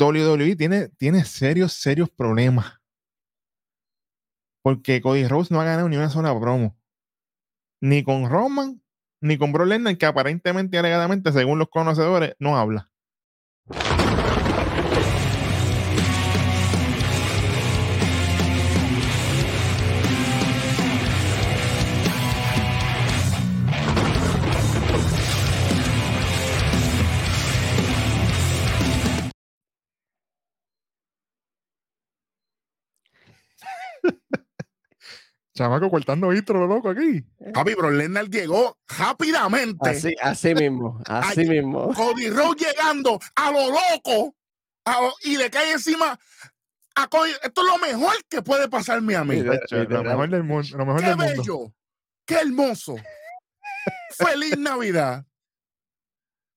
WWE tiene, tiene serios, serios problemas. Porque Cody Rhodes no ha ganado ni una sola promo. Ni con Roman, ni con Bro Lesnar, que aparentemente, alegadamente, según los conocedores, no habla. Chamaco cortando intro, loco, aquí. Papi, Bro Lesnar llegó rápidamente. Así, así mismo, así Ay, mismo. Cody Rhodes llegando a lo loco a lo- y le cae encima a Cody. Esto es lo mejor que puede pasarme a mí. Sí, de- Chacho, Lo mejor del mundo. Lo mejor ¡Qué del mundo. bello! ¡Qué hermoso! ¡Feliz Navidad!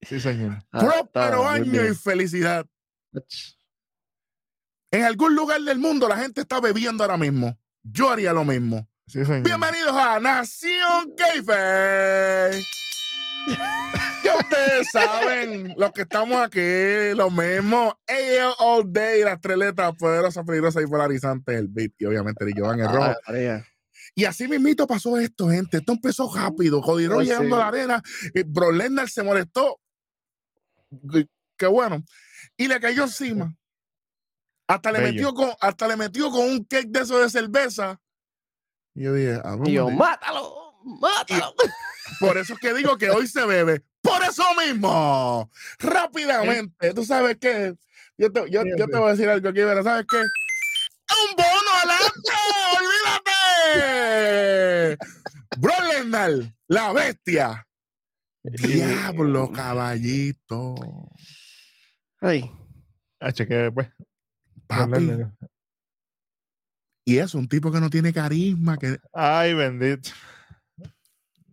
Sí, señor. Ah, ¡Próspero año y felicidad! En algún lugar del mundo la gente está bebiendo ahora mismo. Yo haría lo mismo. Sí. Bienvenidos a Nación Keife. Ya ustedes saben, los que estamos aquí, lo mismo. AL All Day, las tres letras poderosas, peligrosas y polarizantes, el beat y obviamente el rojo. Ah, María. Y así mismito pasó esto, gente. Esto empezó rápido. Rhodes Pues llegando a la arena. Bro Lesnar se molestó. Qué bueno. Y le cayó encima. Hasta le, metió con, hasta le metió con un cake de eso de cerveza. Y yo dije, "Ah, vamos, mátalo, mátalo. por eso es que digo que hoy se bebe. Por eso mismo. Rápidamente. ¿Tú sabes qué? Yo te, yo, yo te voy a decir algo aquí, pero ¿sabes qué? ¡Un bono adelante! ¡Olvídate! Bro la bestia. Diablo, caballito. Ay, H, que después. Papi. Y es un tipo que no tiene carisma. Que... Ay, bendito.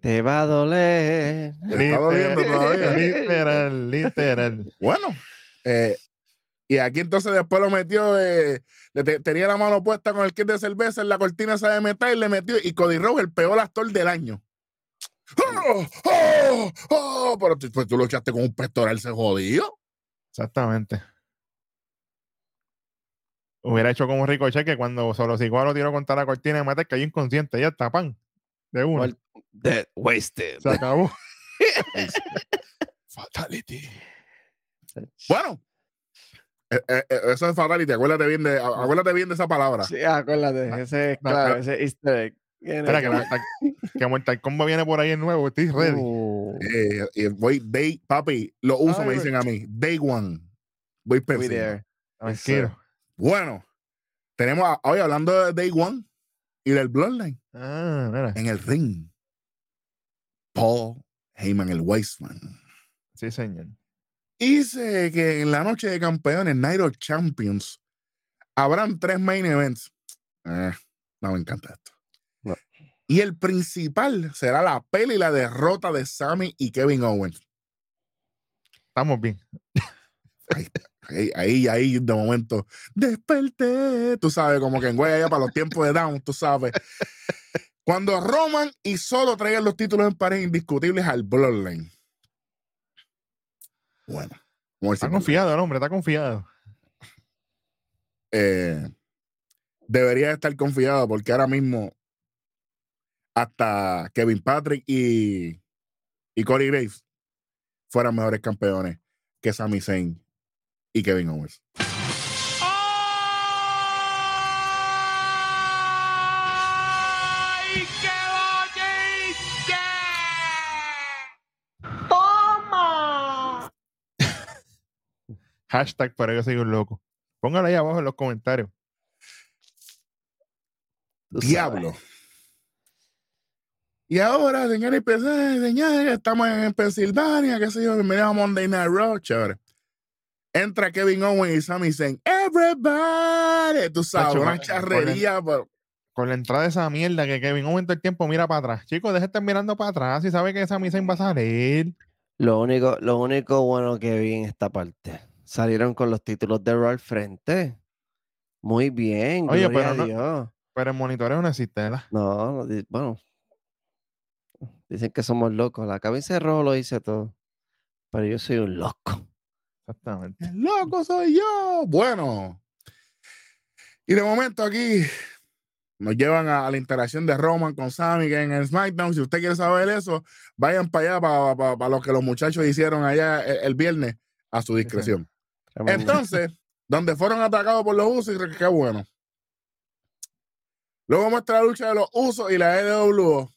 te va a doler. Todavía. Literal, literal. Bueno, eh, y aquí entonces después lo metió, eh, le te- tenía la mano puesta con el kit de cerveza en la cortina esa de metal y le metió, y Cody Rhodes, el peor actor del año. ¡Oh! ¡Oh! ¡Oh! Pero tú, pues tú lo echaste con un pectoral, se jodió. Exactamente. Hubiera hecho como Ricochet que cuando solo Siguaro lo tiró contra la cortina de mate cayó inconsciente. Ya está, pan. De uno. Dead, wasted. Se acabó. Fatality. Bueno, eh, eh, eh, eso es fatality. Acuérdate bien de, acuérdate bien de esa palabra. Sí, acuérdate, ese es no, claro, ese easter egg. Espera, que, con- Mortal, que Mortal Kombat viene por ahí en nuevo. Estoy ready. Uh, Eh, voy, day, papi, lo uso, Ay, me dicen a mí. Day one. Voy there. Tranquilo. Bueno, tenemos a- hoy hablando de Day One y del Bloodline Ah, mira. en el ring. Paul Heyman, el Weissman. Sí, señor. Dice que en la noche de campeones, Night of Champions, habrán tres main events. Eh, no me encanta esto. No. Y el principal será la pelea y la derrota de Sammy y Kevin Owens. Estamos bien. Ahí, ahí, ahí, de momento, desperté. Tú sabes, como que en allá para los tiempos de Down, tú sabes. Cuando Roman y solo traigan los títulos en pareja indiscutibles al Bloodline. Bueno, Está confiado el hombre, está confiado. eh, debería estar confiado porque ahora mismo hasta Kevin Patrick y, y Corey Graves fueran mejores campeones que Sami Zayn y Kevin Owens. Hashtag para yo soy un loco. Póngalo ahí abajo en los comentarios. Diablo. Y ahora, señores, eh, señores, estamos en Pensilvania, qué sé yo, bienvenidos a Monday Night Raw, chévere. Entra Kevin Owens y Sami Zayn, everybody, tú sabes, una con- charrería, pero Con la entrada de esa mierda que Kevin Owens todo el tiempo mira para atrás. Chicos, deje de estar mirando para atrás y sabe que esa misa va a salir. Lo único, lo único bueno que vi en esta parte. Salieron con los títulos de Raw al frente. Muy bien. Oye, pero no- Dios. Pero el monitoreo no existe, ¿verdad? No, bueno. Dicen que somos locos. La camisa de rojo lo dice todo. Pero yo soy un loco. Exactamente. El loco soy yo. Bueno. Y de momento aquí nos llevan a, la interacción de Roman con Sammy que en el SmackDown. Si usted quiere saber eso, vayan para allá para, lo que los muchachos hicieron allá el, viernes a su discreción. Entonces, donde fueron atacados por los usos, y qué bueno. Luego muestra la lucha de los usos y la EWO.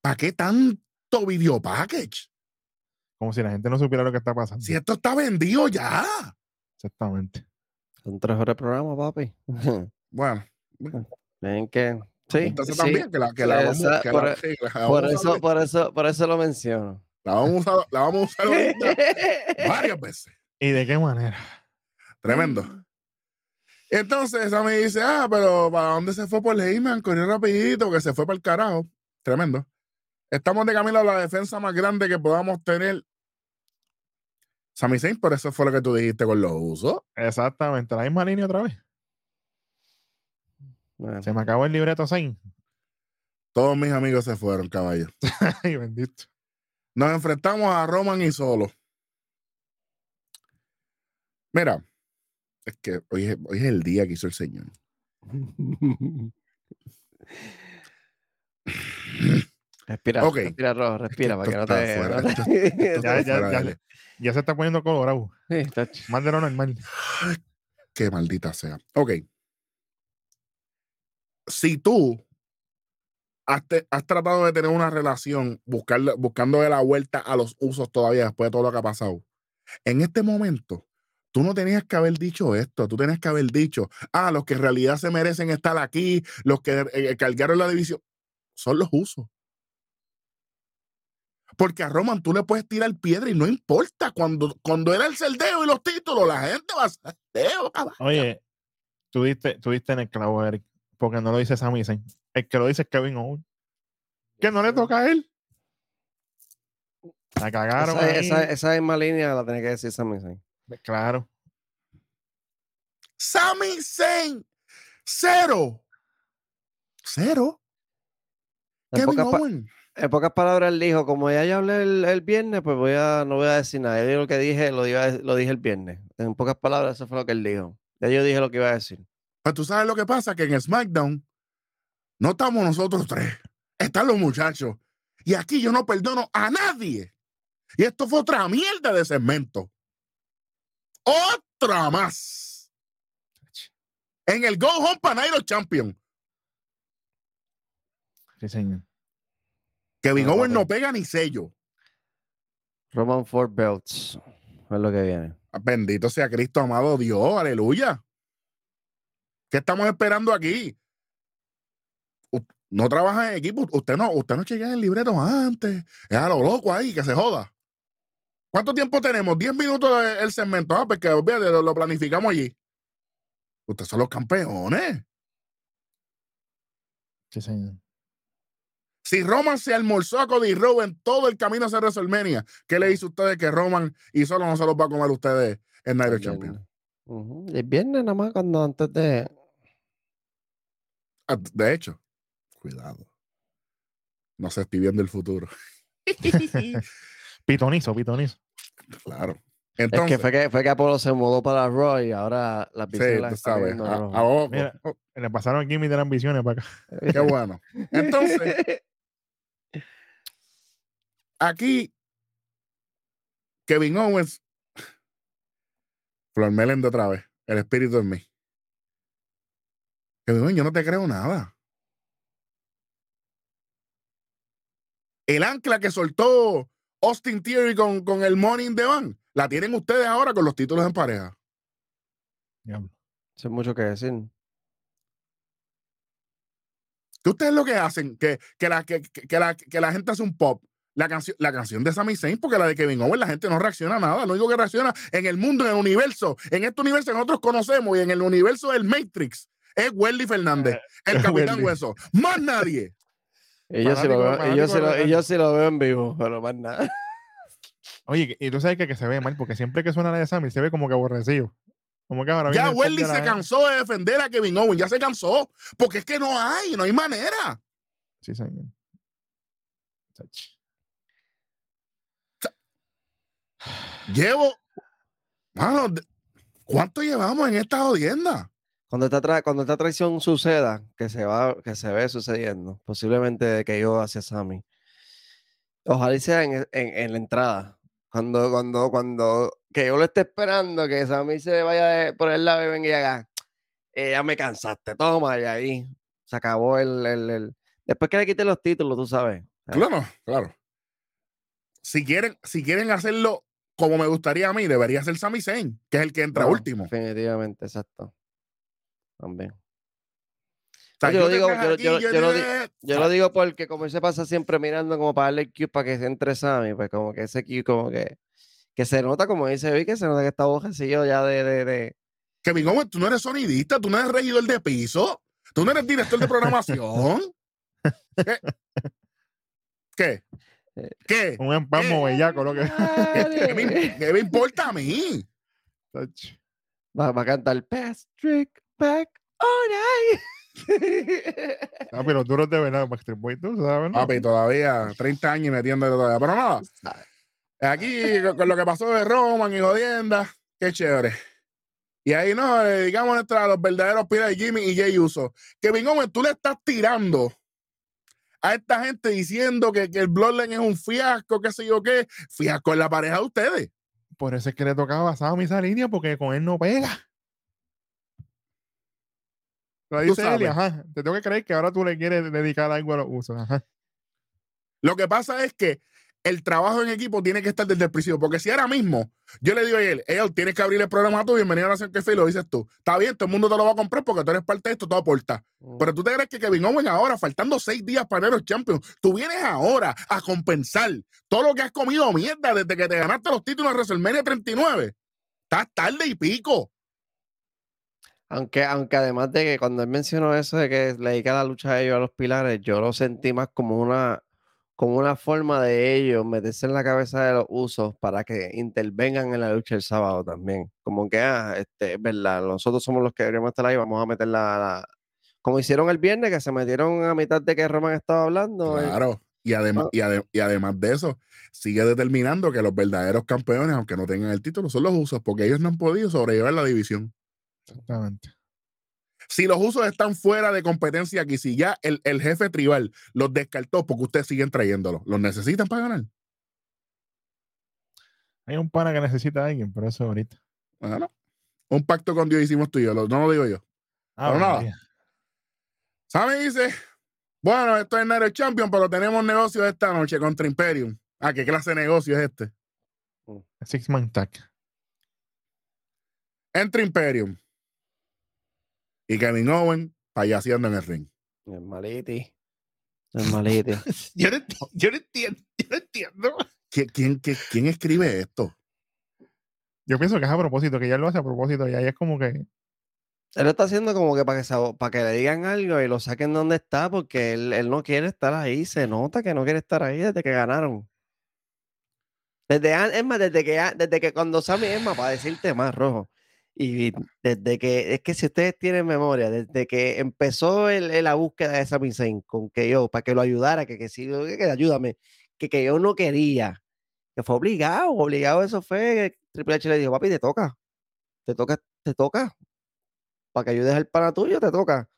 ¿Para qué tanto video package? Como si la gente no supiera lo que está pasando. Si esto está vendido ya. Exactamente. Son tres horas de programa, papi. Bueno. Ven que. Sí. Entonces también que la, que la vamos, que por, la, la, por eso, por eso, por eso lo menciono. La vamos a usar, la vamos a usar varias veces. ¿Y de qué manera? Tremendo. Entonces esa me dice, ah, pero ¿para dónde se fue por Heyman? Corrió rapidito, que se fue para el carajo. Tremendo. Estamos de camino a la defensa más grande que podamos tener. Sami Zayn, por eso fue lo que tú dijiste con los usos. Exactamente, la misma línea otra vez. Se me acabó el libreto Zayn. Todos mis amigos se fueron, caballo. Ay, bendito. Nos enfrentamos a Roman y Solo. Mira, es que hoy es, hoy es el día que hizo el Señor. Respira, respira, rojo, respira para que no te. Fuera, ya, ya, ya, ya, se está poniendo colorado. Sí, Más de lo normal. Qué maldita sea. Ok. Si tú has, has tratado de tener una relación buscando buscándole la vuelta a los usos todavía después de todo lo que ha pasado, en este momento Tú no tenías que haber dicho esto, tú tenías que haber dicho, ah, los que en realidad se merecen estar aquí, los que eh, eh, cargaron la división, son los usos. Porque a Roman tú le puedes tirar piedra y no importa. Cuando, cuando era el celdeo y los títulos, la gente va a ser Oye, tú diste, en el clavo, Eric, porque no lo dice Sami Zayn. El que lo dice es Kevin Owens. Que no le toca a él. La cagaron. Esa, esa, misma línea la tenía que decir Sami Zayn. Claro. Sami Zayn, cero. Cero. En pocas, en pocas, palabras, él dijo, como ya yo hablé el, viernes, pues voy a, no voy a decir nada. Yo lo que dije, lo, lo dije el viernes. En pocas palabras, eso fue lo que él dijo. Ya yo dije lo que iba a decir. Pues tú sabes lo que pasa, que en SmackDown no estamos nosotros tres, están los muchachos. Y aquí yo no perdono a nadie. Y esto fue otra mierda de segmento. Otra más. En el Go Home Panairo Champion. Sí, señor. Kevin Owens no pega ni sello. Roman Four Belts. Es lo que viene. Bendito sea Cristo, amado Dios. Aleluya. ¿Qué estamos esperando aquí? No trabaja en equipo. Usted no, usted no chequea el libreto antes. Es a lo loco ahí, que se joda. ¿Cuánto tiempo tenemos? 10 minutos el segmento. Ah, porque lo, lo planificamos allí. Ustedes son los campeones. Sí, señor. Si Roman se almorzó a Cody Rhodes en todo el camino hacia WrestleMania, ¿qué le dice a ustedes que Roman y solo no se los va a comer ustedes en Night of Champions? El viernes nada más cuando antes de. Ah, de hecho, cuidado. No se estoy viendo el futuro. pitonizo, pitonizo. Claro. Entonces, es que fue, que fue que Apolo se mudó para Roy y ahora la sí, tú sabes. A, le pasaron aquí mis ambiciones para acá. Qué bueno. Entonces, aquí, Kevin Owens, Flor Melende otra vez, el espíritu en mí. Kevin Owens, yo no te creo nada. El ancla que soltó Austin Theory con, con el Morning de Van, la tienen ustedes ahora con los títulos en pareja. Diablo. Eso es mucho que decir. ¿Qué ustedes lo que hacen? Que, que, la, que, que, la, que la gente hace un pop. La, canción la canción de Sami Zayn, porque la de Kevin Owens, la gente no reacciona a nada. Lo único que reacciona en el mundo, en el universo, en este universo que nosotros conocemos y en el universo del Matrix, es Welly Fernández, el Capitán Hueso. Más nadie. Y yo, sí lo, veo, lo, en vivo, pero más nada. Oye, y tú sabes que, que se ve mal, porque siempre que suena la de Sammy se ve como que aborrecido. Como que ahora ya Welly se cansó de defender a Kevin Owens, ya se cansó, porque es que no hay, no hay manera. Sí, señor. Llevo. Mano, ¿cuánto llevamos en esta jodienda? Cuando esta, cuando esta traición suceda, que se va, que se ve sucediendo, posiblemente de que yo hacia Sammy. Ojalá sea en, en, la entrada. Cuando, cuando, cuando, que yo lo esté esperando, que Sammy se vaya por el lado y venga y haga, eh, ya me cansaste, toma, y ahí se acabó el, el, el, Después que le quiten los títulos, tú sabes. Claro, claro. Si quieren, si quieren hacerlo como me gustaría a mí, debería ser Sami Zayn, que es el que entra último. Definitivamente, exacto. También. yo, lo digo, yo, lo, digo porque como se pasa siempre mirando como para darle el para que se entre Sammy, pues como que ese Q como que, que se nota, como dice vi que se nota que está bojecillo ya de, de, de... Kevin Owens, tú no eres sonidista, tú no eres regidor de piso, tú no eres director de programación. ¿Qué? ¿Qué? ¿Qué? Un empalmo bellaco, lo que. ¿Qué, me, importa a mí? Va, a cantar Patrick Back All Ah, pero duros de verdad, Backstreet Boys, ¿tú sabes? No? Papi, todavía 30 años metiendo todavía. Pero nada, aquí con lo que pasó de Roman y jodienda, qué chévere. Y ahí nos dedicamos a los verdaderos pilas de Jimmy y Jay Uso. Kevin Owens, tú le estás tirando a esta gente diciendo que, que el Bloodline es un fiasco, qué sé yo qué. Fiasco en la pareja de ustedes. Por eso es que le tocaba basado a esa línea, porque con él no pega. Lo dice él, ajá. Te tengo que creer que ahora tú le quieres dedicar algo a los usos. Ajá. Lo que pasa es que el trabajo en equipo tiene que estar desde el principio. Porque si ahora mismo yo le digo a él, él tienes que abrir el programa a tu bienvenido a Nación Que y lo dices tú. Está bien, todo el mundo te lo va a comprar porque tú eres parte de esto, todo aporta. Mm. Pero tú te crees que Kevin Owens ahora, faltando seis días para los Champions, tú vienes ahora a compensar todo lo que has comido mierda desde que te ganaste los títulos de WrestleMania 39. Estás tarde y pico. Aunque, aunque además de que cuando él mencionó eso de que le dedica la lucha a ellos a los pilares, yo lo sentí más como una como una forma de ellos meterse en la cabeza de los usos para que intervengan en la lucha el sábado también. Como que, ah, este, es verdad, nosotros somos los que deberíamos estar ahí, vamos a meter la, Como hicieron el viernes, que se metieron a mitad de que Roman estaba hablando. Eh. Claro, y, además, ah. y, además de eso, sigue determinando que los verdaderos campeones, aunque no tengan el título, son los usos, porque ellos no han podido sobrellevar la división. Exactamente. Si los usos están fuera de competencia aquí, si ya el, jefe tribal los descartó porque ustedes siguen trayéndolos, ¿los necesitan para ganar? Hay un pana que necesita a alguien, pero eso ahorita. Bueno, un pacto con Dios hicimos tú y yo, no lo digo yo. Ah, pero nada. ¿Sabe? Dice, bueno, esto es Nero Champion, pero tenemos negocio esta noche contra Imperium. Ah, ¿qué clase de negocio es este? Six Man Tag. Entre Imperium y Kevin Owen payaseando en el ring. El maliti. El maliti. yo, no, yo, no, entiendo. Yo no entiendo. ¿Quién, quién, quién, escribe esto? Yo pienso que es a propósito, que ya lo hace a propósito y ahí es como que. Él lo está haciendo como que para que, para que le digan algo y lo saquen donde está, porque él, él, no quiere estar ahí. Se nota que no quiere estar ahí desde que ganaron. Desde, es más, desde que, desde que cuando Sammy es más, para decirte más, rojo. Y desde que, es que si ustedes tienen memoria, desde que empezó el, la búsqueda de Sami Zayn con que yo, para que lo ayudara, que, que sí, que, ayúdame, que, que yo no quería, que fue obligado, obligado eso fue, Triple H le dijo, papi, te toca, te toca, te toca, para que ayudes al pana tuyo, te toca,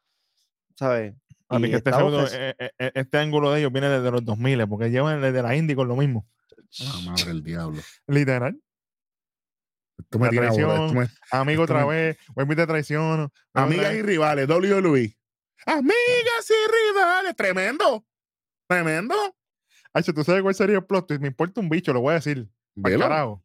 ¿sabes? A mí que este, eh, eh, eh, este ángulo de ellos viene desde los 2000, porque llevan desde la Indy con lo mismo. Ah, madre del diablo. Literal. Esto me traición, amigo otra vez, vuelve te traiciono. Amigas y rivales, WWE. Amigas y rivales, tremendo. Tremendo. Hacho, ¿tú sabes cuál sería el plot? Me importa un bicho, lo voy a decir. Carajo.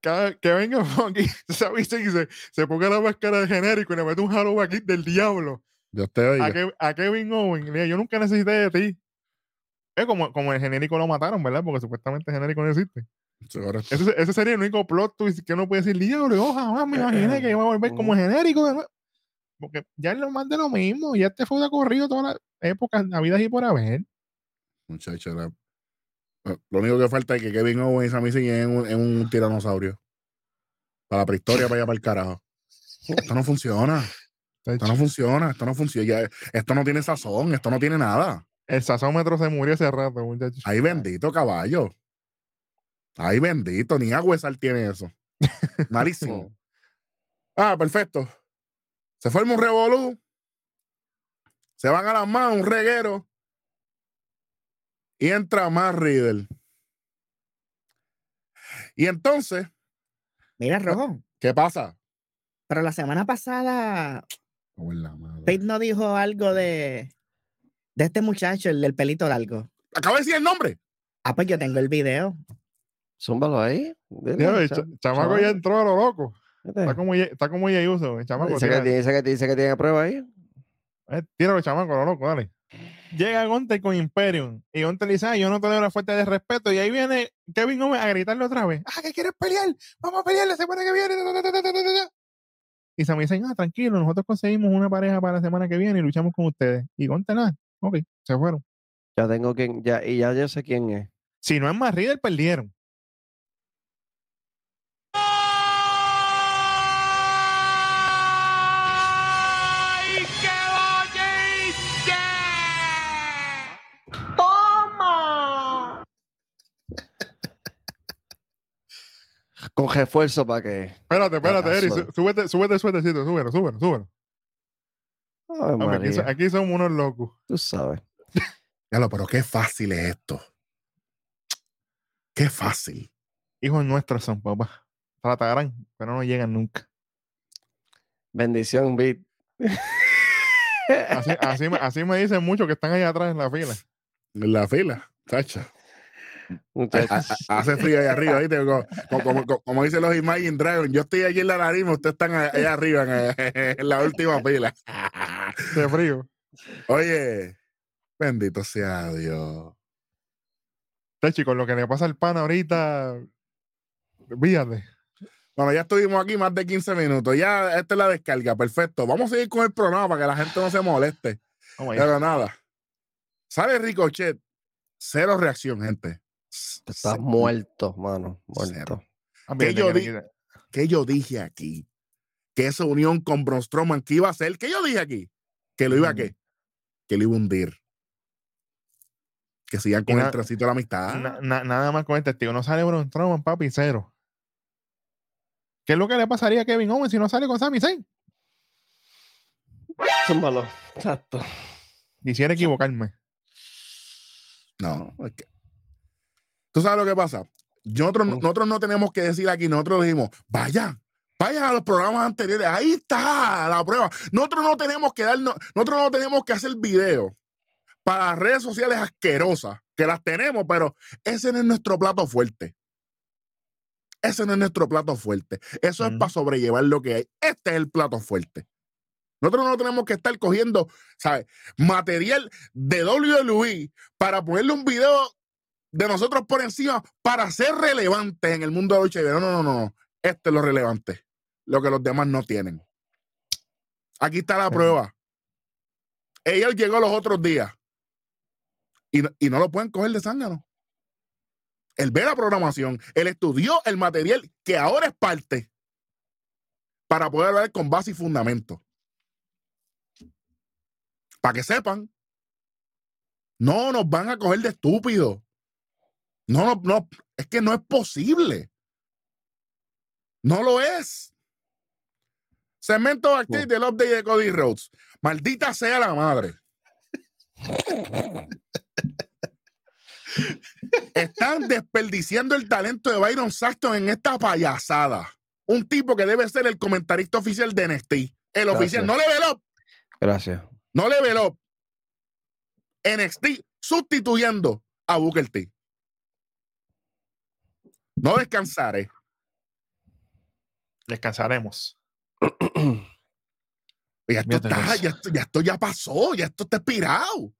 Que venga aquí, ¿sabes? Y se, se ponga la máscara de genérico y le mete un Halloween aquí del diablo. Yo te oigo. A, Kevin Owen, yo nunca necesité de ti. Es como, como el genérico lo mataron, ¿verdad? Porque supuestamente el genérico no existe. Ese, sería el único plot twist que uno puede decir, diablo, ojalá me imaginé que iba a volver como genérico. Porque ya es lo más de lo mismo, ya este fue de corrido todas las épocas, vida y por haber. Muchacho, lo único que falta es que Kevin Owens a mí siguen en un, tiranosaurio. Para la prehistoria, para allá, para el carajo. Esto no funciona. Esto no funciona, esto no funciona. esto no tiene sazón, esto no tiene nada. El sazómetro se murió hace rato, muchachos. Ay, bendito caballo. Ay, bendito, ni Agüesal tiene eso. Malísimo. ah, perfecto. Se forma un revolú. Se van a las manos, un reguero. Y entra más Riddle. Y entonces. Mira, Rojo. ¿Qué pasa? Pero la semana pasada. Pete no dijo algo de. De este muchacho, el del pelito largo. Acaba de decir el nombre. Ah, pues yo tengo el video. Zúmbalo ahí. el chamaco ya entró a lo loco. Está como, está como uso. El chamaco. Dice que, dice, que, dice que tiene prueba ahí. Eh, tíralo, chamaco, lo loco, dale. Llega Gonte con Imperium y Gonte le dice, ah, yo no te doy una fuerte de respeto. Y ahí viene Kevin Owens a gritarle otra vez, ah, que quieres pelear, vamos a pelear la semana que viene. Y se me dicen, ah, tranquilo, nosotros conseguimos una pareja para la semana que viene y luchamos con ustedes. Y Gonte nada, ok, se fueron. Ya tengo quien, ya, y ya yo sé quién es. Si no es más Riddle, perdieron. Con refuerzo para que. Espérate, espérate, Eri. Súbete, súbete el suétercito, súbelo, súbelo, súbelo. aquí, aquí, somos unos locos. Tú sabes. lo pero qué fácil es esto. Qué fácil. Hijos nuestros son, papá. Tratarán, pero no llegan nunca. Bendición, Bit. Así, así, así, me dicen muchos que están allá atrás en la fila. En la fila, tacha. Hace frío ahí arriba, ¿viste? Como, dicen los Imagine Dragons, yo estoy allí en la nariz, ustedes están allá arriba en, la última pila. De frío. Oye, bendito sea Dios. Este chicos, lo que le pasa al pan ahorita, fíjate. Bueno, ya estuvimos aquí más de 15 minutos. Ya esta es la descarga, perfecto. Vamos a seguir con el programa para que la gente no se moleste. Pero nada. Sale Ricochet. Cero reacción, gente. Estás muerto, mano. Muerto. Ah, ¿Qué yo, yo, dije aquí? Que esa unión con Braun Strowman, ¿qué iba a hacer? ¿Qué yo dije aquí? Que lo iba a qué? Que lo iba a hundir. Que sigan con el tracito de la amistad. nada más con este tío. No sale Braun Strowman, papi, cero. ¿Qué es lo que le pasaría a Kevin Owens si no sale con Sami Zayn? malo. Exacto. Quisiera equivocarme. No, es que ¿Tú sabes lo que pasa? Nosotros, nosotros no tenemos que decir aquí, nosotros dijimos, vayan, vayan a los programas anteriores, ahí está la prueba. Nosotros no tenemos que darnos, nosotros no tenemos que hacer video para redes sociales asquerosas, que las tenemos, pero ese no es nuestro plato fuerte. Ese no es nuestro plato fuerte. Eso es para sobrellevar lo que hay. Este es el plato fuerte. Nosotros no tenemos que estar cogiendo, ¿sabes? Material de WWE para ponerle un video de nosotros por encima para ser relevantes en el mundo de lucha No, no, no, no. Este es lo relevante. Lo que los demás no tienen. Aquí está la prueba. Ella llegó los otros días y, no lo pueden coger de zángano. Él ve la programación, él estudió el material que ahora es parte para poder hablar con base y fundamento. Para que sepan, no nos van a coger de estúpidos. No, no, no, es que no es posible. No lo es. Cemento activo del update de Cody Rhodes. Maldita sea la madre. Están desperdiciando el talento de Byron Saxton en esta payasada. Un tipo que debe ser el comentarista oficial de NXT. El oficial. No le up. Gracias. No le up. NXT sustituyendo a Booker T. No descansaré. Descansaremos. ya, esto está, ya, esto, ya, pasó, ya esto está expirado.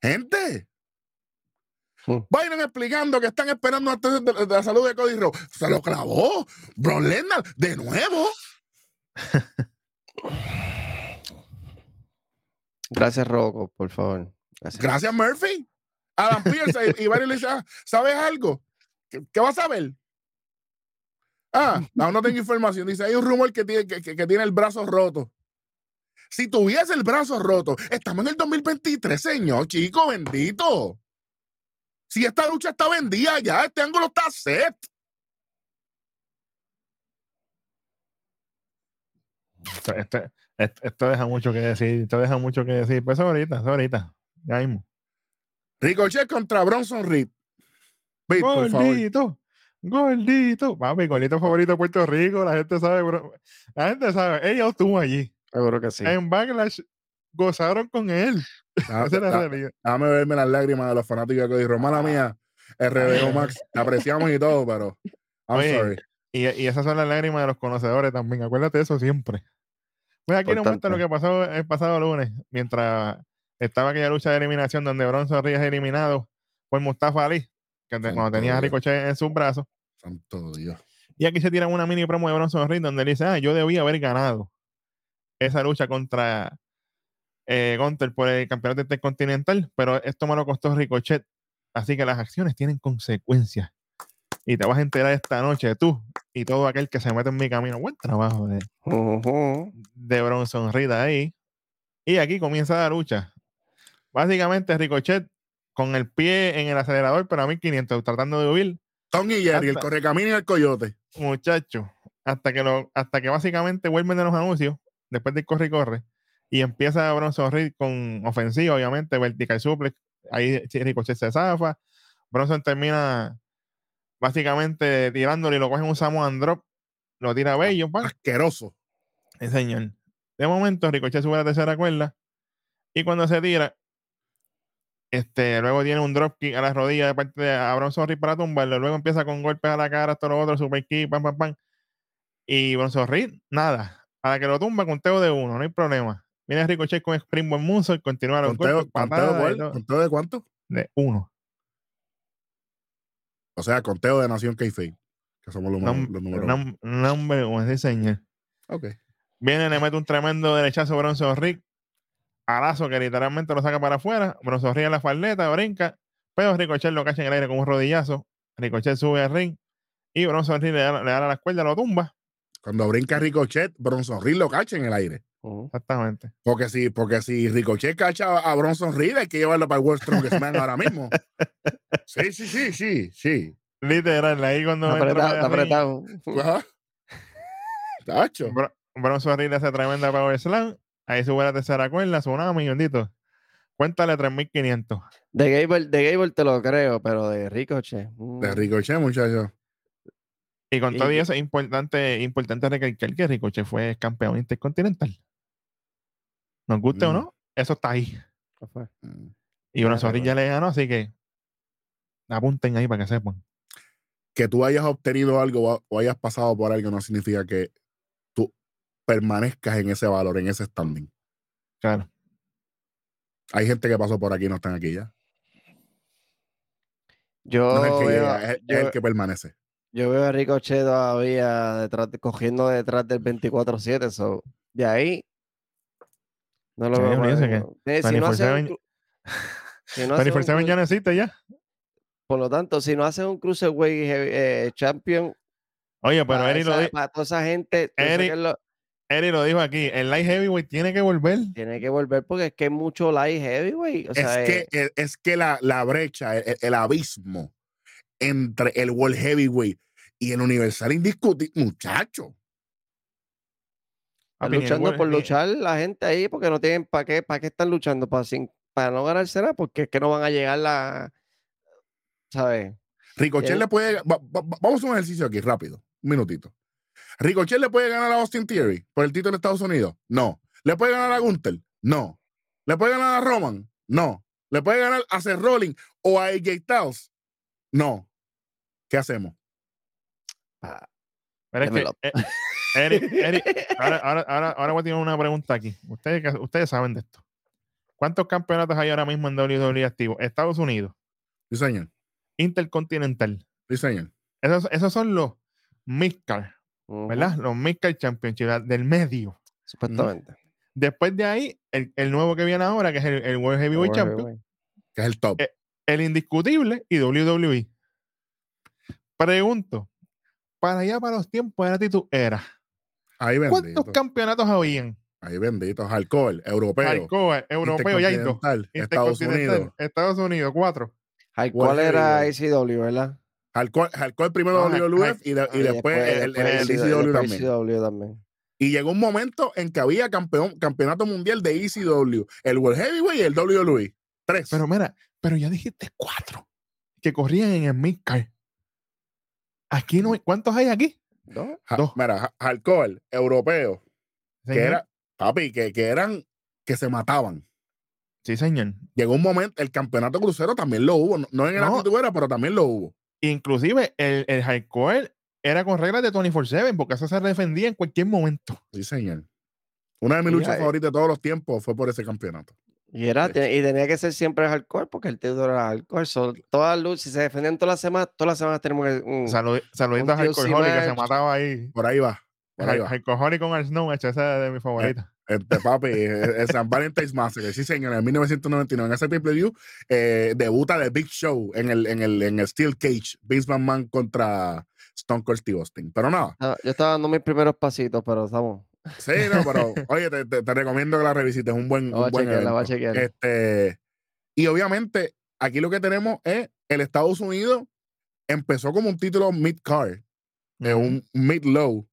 Gente. Vayan explicando que están esperando de, la salud de Cody Rhodes. Se lo clavó. Bro Lennon, de nuevo. Gracias, Rocco, por favor. Gracias, Murphy. Adam Pierce y, varios le dicen, ah, ¿sabes algo? ¿Qué, vas a ver? Ah, no, no tengo información. Dice, hay un rumor que tiene, que, tiene el brazo roto. Si tuviese el brazo roto, estamos en el 2023, señor, chico, bendito. Si esta lucha está vendida ya, este ángulo está set. Esto, deja mucho que decir, esto deja mucho que decir. Pues ahorita, ahorita, ya mismo. Ricochet contra Bronson Reed. Gordito, gordito. Papi, gordito favorito de Puerto Rico. La gente sabe, bro. La gente sabe. Ella estuvo allí. Seguro que sí. En Backlash gozaron con él. Ah, Déjame verme las lágrimas de los fanáticos de Cody Romana mía, RBO Max. apreciamos y todo, pero I'm sorry. Y, y, esas son las lágrimas de los conocedores también. Acuérdate de eso siempre. Pues aquí nos muestra lo que pasó el pasado lunes, mientras estaba aquella lucha de eliminación donde Bronson es eliminado por Mustafa Ali, que cuando tenía a Ricochet en sus brazos. Santo Dios. Y aquí se tira una mini promo de Bronson Reed donde él dice, ah, yo debía haber ganado esa lucha contra eh, Gunter por el campeonato intercontinental, pero esto me lo costó Ricochet. Así que las acciones tienen consecuencias. Y te vas a enterar esta noche tú y todo aquel que se mete en mi camino. Buen trabajo de, de Bronson Reed ahí. Y aquí comienza la lucha. Básicamente Ricochet con el pie en el acelerador, pero a 1500, tratando de huir. Tony y Jerry, el correcamino y el coyote. Muchacho, hasta que, lo, hasta que básicamente vuelven de los anuncios, después de corre y corre, y empieza Bronson Reed con ofensiva, obviamente, vertical suplex. Ahí Ricochet se zafa. Bronson termina básicamente tirándole y lo coge un Samoan Drop, lo tira bello, Asqueroso. El señor. De momento, Ricochet sube a la tercera cuerda y cuando se tira, este, luego tiene un dropkick a la rodilla de parte de Bronson Reed para tumbarlo. Luego empieza con golpes a la cara, todo lo otro, super kick, pam, pam, pam. Y Bronson Reed, nada. A la que lo tumba, conteo de uno, no hay problema. Viene Ricochet con Springboard Moonsault, continúa los golpes. ¿Conteo, ¿Conteo de cuánto? De uno. O sea, conteo de Nación Keife, que somos los, números. Nombre, como señor. Ok. Viene, le mete un tremendo derechazo a Bronson Reed Alazo que literalmente lo saca para afuera. Bronson Reed en la faldeta, brinca. Pero Ricochet lo cacha en el aire con un rodillazo. Ricochet sube al ring. Y Bronson Reed le da, la escuela, lo tumba. Cuando brinca Ricochet, Bronson Reed lo cacha en el aire. Exactamente. Porque si, porque si Ricochet cacha a Bronson Reed, hay que llevarlo para el World Strongest Man ahora mismo. Sí, sí, sí, sí, sí. Literal, ahí cuando. Está apretado. Tacho. Bronson Reed hace tremenda Power Slam. Ahí sube la tercera cuerda, Tsunami, bendito. Cuéntale 3500. De Gable, de Gable te lo creo, pero de Ricochet. Mm. De Ricochet, muchachos. Y con todo eso es importante, importante recalcar que Ricochet fue campeón intercontinental. Nos guste o mm. no, eso está ahí. Mm. Y una ya le ganó, así que apunten ahí para que sepan. Que tú hayas obtenido algo o hayas pasado por algo no significa que permanezcas en ese valor, en ese standing. Claro. Hay gente que pasó por aquí y no están aquí ya. Yo es el que, permanece. Yo veo a Ricochet todavía detrás, cogiendo detrás del 24-7. de ahí no lo veo. Que si no hace si no ya necesita ya. Por lo tanto, si no hace un Cruiserweight eh, Champion. Oye, pero Eri lo dijo. Para toda esa gente. Eri lo, dijo aquí. El Light Heavyweight tiene que volver. Tiene que volver porque es que hay mucho Light Heavyweight. es, que, eh, es que la, la brecha, el, abismo entre el World Heavyweight y el Universal indiscutible, muchacho. Están luchando por luchar la gente ahí porque no tienen para qué, para qué están luchando, para, sin, para no ganarse nada, porque es que no van a llegar la, ¿sabes? Ricochet le puede. vamos a un ejercicio aquí, rápido. Un minutito. ¿Ricochet le puede ganar a Austin Theory por el título de Estados Unidos? No. ¿Le puede ganar a Gunther? No. ¿Le puede ganar a Roman? No. ¿Le puede ganar a Seth Rollins o a AJ Styles? No. ¿Qué hacemos? Ah, eh, Eric, ahora, ahora, ahora, voy a tener una pregunta aquí. Ustedes, ustedes saben de esto. ¿Cuántos campeonatos hay ahora mismo en WWE activo? Estados Unidos. Sí, señor. Intercontinental. Sí, señor. Esos, esos son los Midcard, ¿verdad? Los Midcard Championship del medio. Supuestamente. Después de ahí, el, el, nuevo que viene ahora, que es el, World Heavyweight Champion. Que es el top. Eh, el, indiscutible y WWE. Pregunto, para allá para los tiempos de la actitud era. Ahí ¿Cuántos campeonatos habían? Ahí benditos. Alcohol, europeo. Alcohol, europeo, ya hay dos. Estados Unidos. Estados Unidos, cuatro. ¿Cuál era ICW, verdad? Hardcore, primero WWF y, y, después, el, ECW también. Y llegó un momento en que había campeón, campeonato mundial de ECW, el World Heavyweight y el WWE. Tres. Pero mira, pero ya dijiste cuatro que corrían en el Midcard. Aquí no hay. ¿Cuántos hay aquí? Dos. Mira, hardcore, europeo. Que era, papi, que, que eran, que se mataban. Sí, señor. Llegó un momento, el campeonato crucero también lo hubo. No, en el no. pero también lo hubo. Inclusive el, el hardcore era con reglas de 24-7 porque eso se defendía en cualquier momento. Sí, señor. Una de mis luchas favoritas de todos los tiempos fue por ese campeonato. Y, era, y tenía que ser siempre hardcore porque el título era hardcore. todas las luchas, si se defendían todas las semanas, todas las semanas tenemos que. Un, saludito a Hardcore Holly que se mataba ahí. Por ahí va. Hardcore Holly con el Snow, esa es de mi favorita. Este papi, el San Valentine's Massacre, sí señor, en 1999, en ese triple view, eh, debuta The Big Show en el, en el, en el Steel Cage, Vince McMahon contra Stone Cold Steve Austin. Pero nada. yo estaba dando mis primeros pasitos, pero estamos. Sí, no, pero oye, te, te, recomiendo que la revisites, un buen, un buen Este, y obviamente, aquí lo que tenemos es el Estados Unidos empezó como un título mid-card, un mid-low,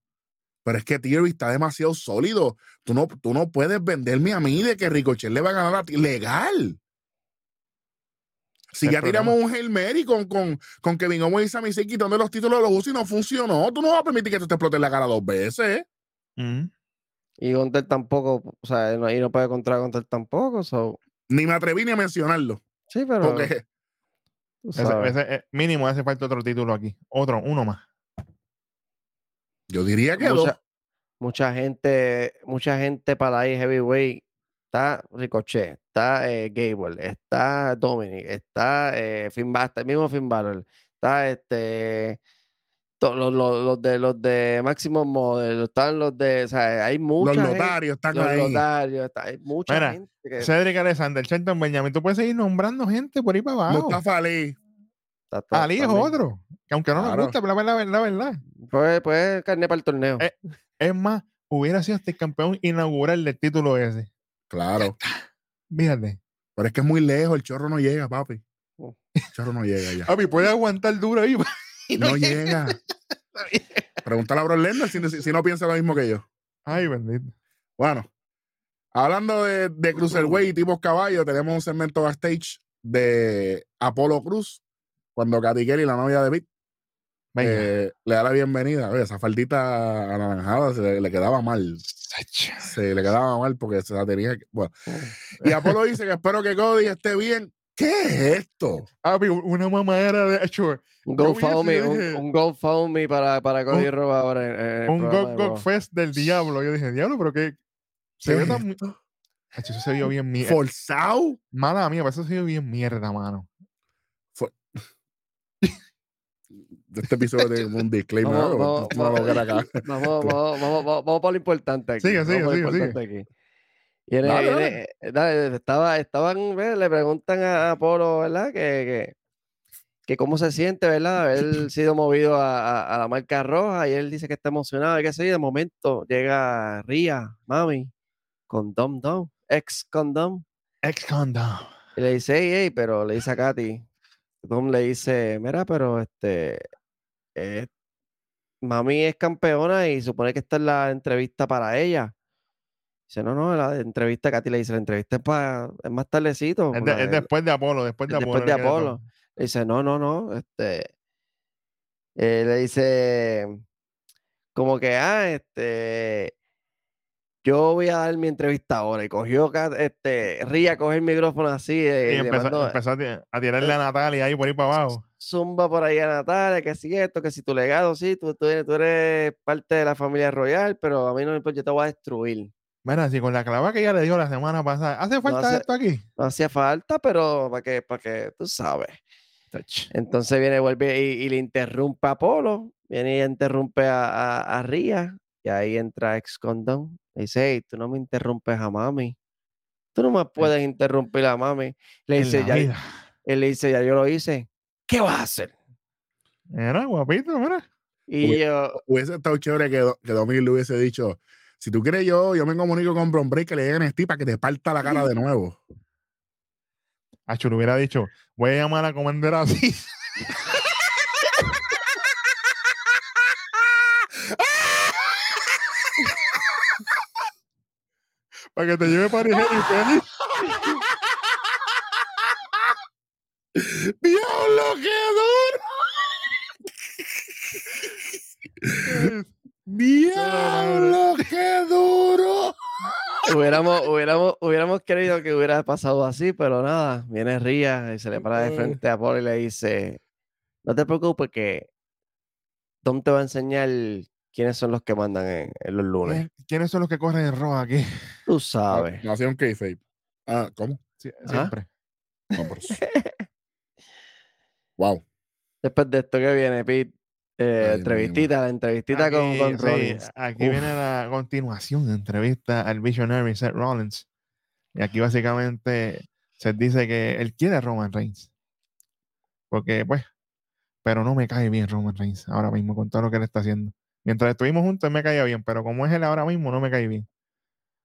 pero es que Theory está demasiado sólido. Tú no, tú no puedes venderme a mí de que Ricochet le va a ganar a ti. Legal. Si ya tiramos un Hail Mary con, con, con Kevin Owens y Sami Zayn quitando los títulos de los usos y no funcionó, tú no vas a permitir que tú te explote la cara dos veces. Y Gunter tampoco, o sea, y no puede contra Gunter tampoco. Ni me atreví ni a mencionarlo. Sí, pero. Porque, eh, mínimo hace falta otro título aquí. Otro, uno más. Yo diría que mucha, Mucha gente, mucha gente para ahí heavyweight. Está Ricochet, está eh, Gable, está Dominic, está eh, Finn Balor, el mismo Finn Balor, está este los, los, de los de Máximo Model, están los de, o sea, hay muchos. Los notarios están los ahí. Notarios, está, hay mucha gente. Que... Cedric Alexander, Shelton Benjamin, tú puedes seguir nombrando gente por ahí para abajo. Mustafa Ali. Ali es otro, que aunque no nos gusta, pero la verdad, la verdad. Pues, pues carne para el torneo. Eh, es más, hubiera sido este campeón inaugural del título ese. Claro. Fíjate. Pero es que es muy lejos, el chorro no llega, papi. Oh. El chorro no llega ya. Papi, puede aguantar duro ahí. no, llega. Pregúntale a Bro Lennon si, si, no piensa lo mismo que yo. Ay, bendito. Bueno, hablando de, de Cruiserweight y tipos caballos, tenemos un segmento backstage de Apolo Cruz, cuando Katy Kelly, la novia de Pete, eh, le da la bienvenida. Oye, esa faldita anaranjada se le, quedaba mal. Se le quedaba mal porque se la tenía. Bueno. Y Apolo dice que espero que Cody esté bien. ¿Qué es esto? Ah, una mamadera de hecho. Un GoFundMe, un, un para, para Cody Roba ahora. un Go Go Fest del diablo. Yo dije, diablo, pero que se ve tan. Eso se vio bien mierda. ¿Forzado? Mala mía, eso se vio bien mierda, mano este episodio de un disclaimer. Vamos, vamos, vamos, para lo importante aquí. Sigue, sigue, sigue. Y estaba, estaban, le preguntan a, Polo, ¿verdad? Que, que, cómo se siente, ¿verdad? Haber sido movido a, a, la marca roja y él dice que está emocionado y que sí, de momento llega Ria, mami, con Dom Dom, ex condom. Ex condom. Y le dice, hey, hey, pero le dice a Katy, Dom le dice, mira, pero este, eh, mami es campeona y supone que esta es la entrevista para ella. Dice, no, no, la entrevista, Katy le dice, la entrevista es, para, es más tardecito. Es, después de Apolo, después de Apolo. Después de Apolo. dice, no, no, no, este, eh, le dice, como que, ah, este, yo voy a dar mi entrevista ahora. Y cogió este, Ría a coger el micrófono así. Eh, y empezó, a, tirarle a Natalia ahí por ahí para abajo. Zumba por ahí a Natalia, que si esto, que si tu legado, sí, tú, tú, eres parte de la familia royal, pero a mí no me importa, yo te voy a destruir. Mira, si con la clava que ella le dio la semana pasada, ¿hace falta esto aquí? No hacía falta, pero para que, para que tú sabes. Entonces viene, vuelve y, le interrumpe a Polo, viene y interrumpe a, a, a Ría, y ahí entra ex condón dice, hey, tú no me interrumpes a mami. Tú no me puedes interrumpir a mami. Le dice, ya, él le dice, ya yo lo hice. ¿Qué vas a hacer? Era guapito, mira. Y yo. Hubiese estado chévere que, que Dominic le hubiese dicho: Si tú quieres, yo, yo me comunico con Bron Break que le lleguen a para que te parta la cara de nuevo. Acho, le hubiera dicho, voy a llamar a Commander así. para que te lleve para y feliz. ¡Diablo, qué duro! ¡Diablo, qué duro! hubiéramos, hubiéramos, hubiéramos querido que hubiera pasado así, pero nada, viene Ría y se le para de frente a Paul y le dice, no te preocupes que Tom te va a enseñar quiénes son los que mandan en, los lunes. ¿Quiénes son los que corren en roja aquí? Tú sabes. Nación Kayfabe. Ah, ¿cómo? siempre. wow. Después de esto que viene, Pete, eh, entrevistita, la entrevistita con, con Rollins. aquí viene la continuación de entrevista al Visionary Seth Rollins. Y aquí básicamente se dice que él quiere a Roman Reigns. Porque, pues, pero no me cae bien Roman Reigns ahora mismo con todo lo que él está haciendo. Mientras estuvimos juntos, él me caía bien, pero como es él ahora mismo, no me cae bien.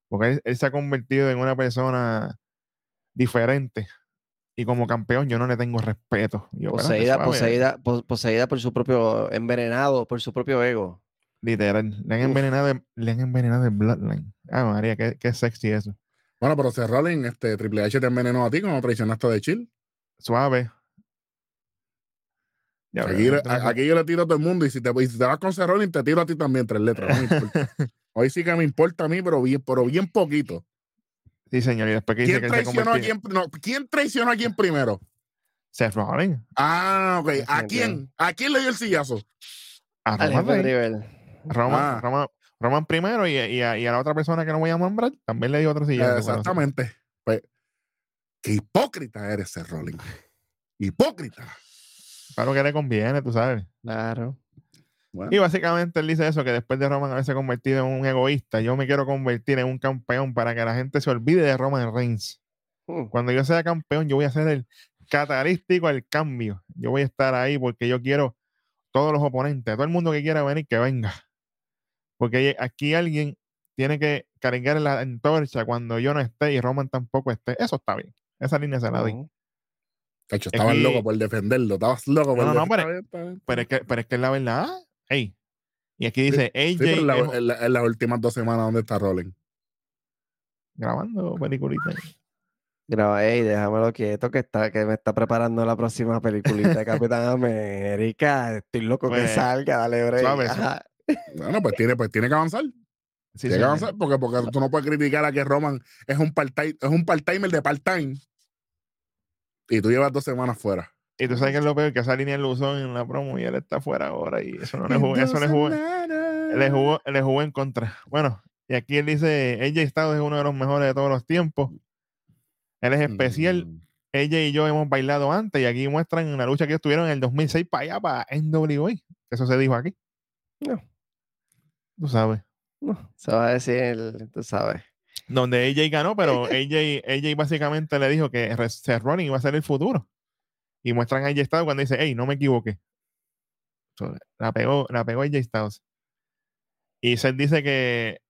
Porque él se ha convertido en una persona diferente y como campeón yo no le tengo respeto. poseída, poseída, poseída por su propio envenenado, por su propio ego. Literal, le han envenenado, le han envenenado el bloodline. Ah, María, qué, qué sexy eso. Bueno, pero Seth Rollins, este Triple H te envenenó a ti como traicionaste de Chill. Suave. aquí, aquí, yo le tiro a todo el mundo y si te, te vas con Seth Rollins, te tiro a ti también tres letras. Hoy sí que me importa a mí, pero bien, pero bien poquito. Sí, señor. Y después que ¿Quién, traicionó a quién, no, ¿Quién traicionó a quién primero? Seth Rollins. Ah, ok. ¿A quién? ¿A quién le dio el sillazo? A Roman. Roman, ah. Roman, primero y, y, a, y, a, la otra persona que no voy a nombrar también le dio otro sillazo. Exactamente. Pues, qué hipócrita eres, Seth Rollins. Hipócrita. Claro que le conviene, tú sabes. Claro. Y básicamente él dice eso, que después de Roman haberse convertido en un egoísta, yo me quiero convertir en un campeón para que la gente se olvide de Roman Reigns. Hmm. Cuando yo sea campeón, yo voy a ser el catalístico al cambio. Yo voy a estar ahí porque yo quiero todos los oponentes, todo el mundo que quiera venir, que venga. Porque aquí alguien tiene que cargar la antorcha cuando yo no esté y Roman tampoco esté. Eso está bien. Esa línea se la doy. hecho, estabas loco por defenderlo, estabas loco por no, no, pero, pero, es que, pero es que la verdad, y aquí dice AJ. en, las últimas dos semanas, ¿dónde está Rolling? Grabando peliculita. Graba, ey, déjamelo quieto que está, que me está preparando la próxima peliculita de Capitán América. Estoy loco que pues, salga, dale break. Bueno, pues tiene, pues tiene que avanzar. tiene que avanzar porque, porque tú no puedes criticar a que Roman es un part-timer es un part de part-time y tú llevas dos semanas fuera. Y tú sabes que es lo peor, que esa línea lo usó en la promo y él está fuera ahora y eso no le jugó, eso le jugó, le jugó, le jugó en contra. Bueno, y aquí él dice, AJ Styles es uno de los mejores de todos los tiempos. Él es especial. Mm. Ella y yo hemos bailado antes y aquí muestran una lucha que estuvieron en el 2006 para allá, para NWA. Eso se dijo aquí. No. Tú sabes. No, se va a decir, tú sabes. Donde AJ ganó, pero AJ, AJ básicamente le dijo que Seth Rollins iba a ser el futuro y muestran a AJ Styles cuando dice, hey, no me equivoqué. la pegó, la pegó AJ Styles. Y Seth dice que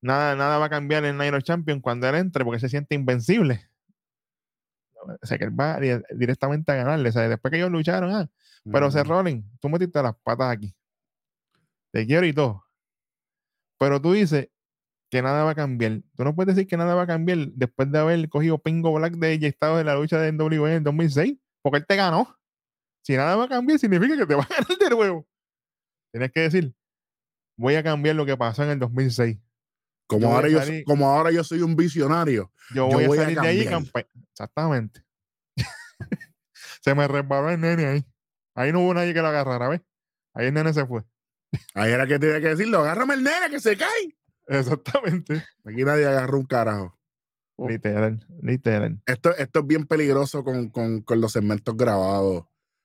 nada, nada va a cambiar en Night Champion cuando él entre porque se siente invencible. O sea, que él va directamente a ganarle. O sea, después que ellos lucharon, ah, pero Seth Rollins, tú metiste las patas aquí. Te quiero y todo. Pero tú dices que nada va a cambiar. Tú no puedes decir que nada va a cambiar después de haber cogido Pingo Black de AJ Styles en la lucha de NWA en el 2006 porque él te ganó. Si nada va a cambiar, significa que te va a ganar de nuevo. Tienes que decir, voy a cambiar lo que pasó en el 2006. Como, ahora yo, como ahora yo soy un visionario. Yo voy, a salir de ahí Exactamente. se me resbaló el nene ahí. Ahí no hubo nadie que lo agarrara, ¿ves? Ahí el nene se fue. Ahí era que tenía que decirlo, agárrame el nene que se cae. Exactamente. Aquí nadie agarró un carajo. Literal, literal. Esto, esto es bien peligroso con, con, con, los segmentos grabados,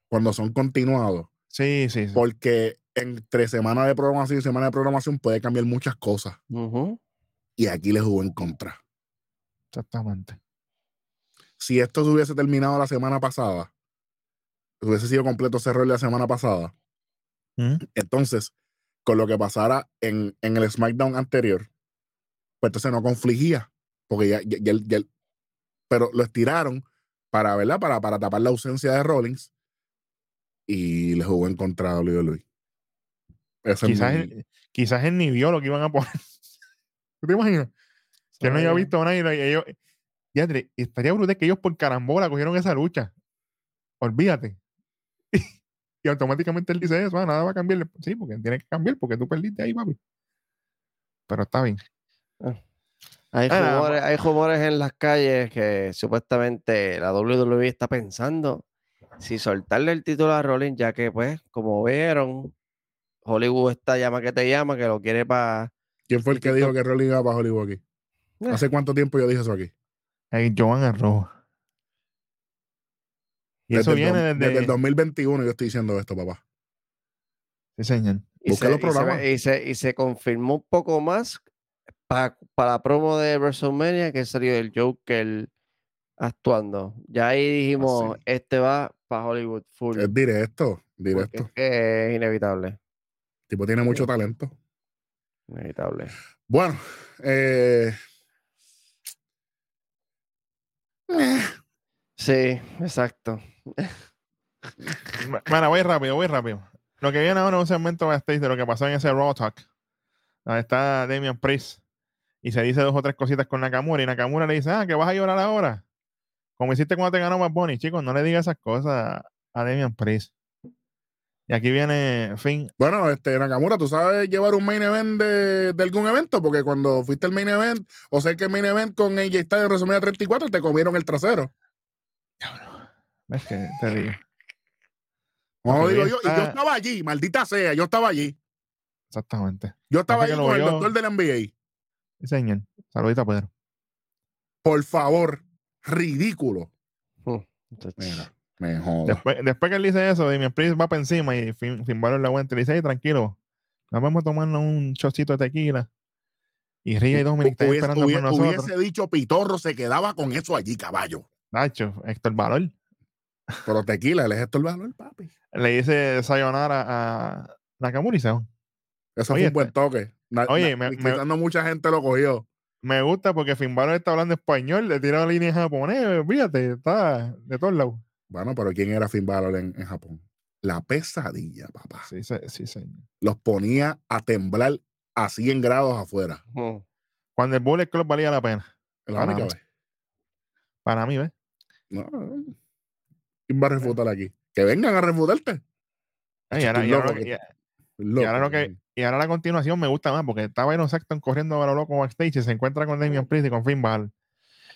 cuando son continuados. Sí, sí, Porque entre semana de programación y semana de programación puede cambiar muchas cosas. Y aquí le jugó en contra. Exactamente. Si esto se hubiese terminado la semana pasada, hubiese sido completo ese rol la semana pasada, ¿Mm? entonces, con lo que pasara en, en el SmackDown anterior, pues entonces no confligía porque ya, ya, ya, pero lo estiraron para, ¿verdad? Para, para tapar la ausencia de Rollins y le jugó en contra de WWE. quizás, él, quizás él ni vio lo que iban a poner. ¿Tú te imaginas? Que él no haya visto nada y ellos. Ya, estaría brutal que ellos por carambola cogieron esa lucha. Olvídate. y automáticamente él dice eso, ah, nada va a cambiar. Sí, porque tiene que cambiar porque tú perdiste ahí, papi. Pero está bien. Ah. Hay, rumores, hay rumores en las calles que supuestamente la WWE está pensando si soltarle el título a Rollins, ya que, pues, como vieron, Hollywood está llama que te llama, que lo quiere para. ¿Quién fue el que dijo que Rollins iba para Hollywood aquí? Eh. ¿Hace cuánto tiempo yo dije eso aquí? Hey, Joan Arrojo. Y eso viene desde... desde... el 2021 yo estoy diciendo esto, papá. Sí, señor. Y se, los programas. Y se, y se, confirmó un poco más para, para la promo de WrestleMania que sería el Joker actuando. Ya ahí dijimos, ah, este va para Hollywood full. Es directo, directo. Es, inevitable. El tipo tiene mucho talento. Inevitable. Bueno, eh... Sí, exacto. Bueno, voy rápido, voy rápido. Lo que viene ahora es un segmento de lo que pasó en ese Raw Talk. Donde está Damian Priest y se dice dos o tres cositas con Nakamura. Y Nakamura le dice, ah, que vas a llorar ahora. Como hiciste cuando te ganó más Bunny, chicos, no le digas esas cosas a Damian Priest. Y aquí viene Finn. Bueno, este, Nakamura, ¿tú sabes llevar un main event de, algún evento? Porque cuando fuiste al main event, o sé que el main event con AJ Styles en WrestleMania 34, te comieron el trasero. ¿Ves que te digo? No, digo yo, y yo estaba allí, maldita sea, yo estaba allí. Exactamente. Yo estaba allí con el doctor del NBA. Señor. Saludita, Pedro. Por favor, ridículo. Hmm, Mira, me joda. Después, después, que él dice eso, mi Priest va para encima y Finn, Finn Balor le aguanta y le dice, hey, tranquilo, vamos a tomarnos un chocito de tequila. Y Ría y Dominic están esperando por nosotros. Hubiese dicho Pitorro, se quedaba con eso allí, caballo. Nacho, Héctor Valor. Pero tequila, él es Héctor Valor, papi. Le dice sayonara a Nakamura y se Eso fue un buen este, oye, me, mucha gente lo cogió. Me gusta porque Finn Balor está hablando español, le tira la línea en japonés, fíjate, está de todos lados. Bueno, pero ¿quién era Finn Balor en, Japón? La pesadilla, papá. Sí, sí, sí, señor. Los ponía a temblar a 100 grados afuera. Cuando el Bullet Club valía la pena. La única vez. Para mí, ¿ves? No. ¿Quién va a refutar aquí? Que vengan a refutarte. Y, ahora, lo que, y ahora la continuación me gusta más porque estaba Iron Saxton corriendo a lo loco backstage y se encuentra con Damian Priest y con Finn Balor.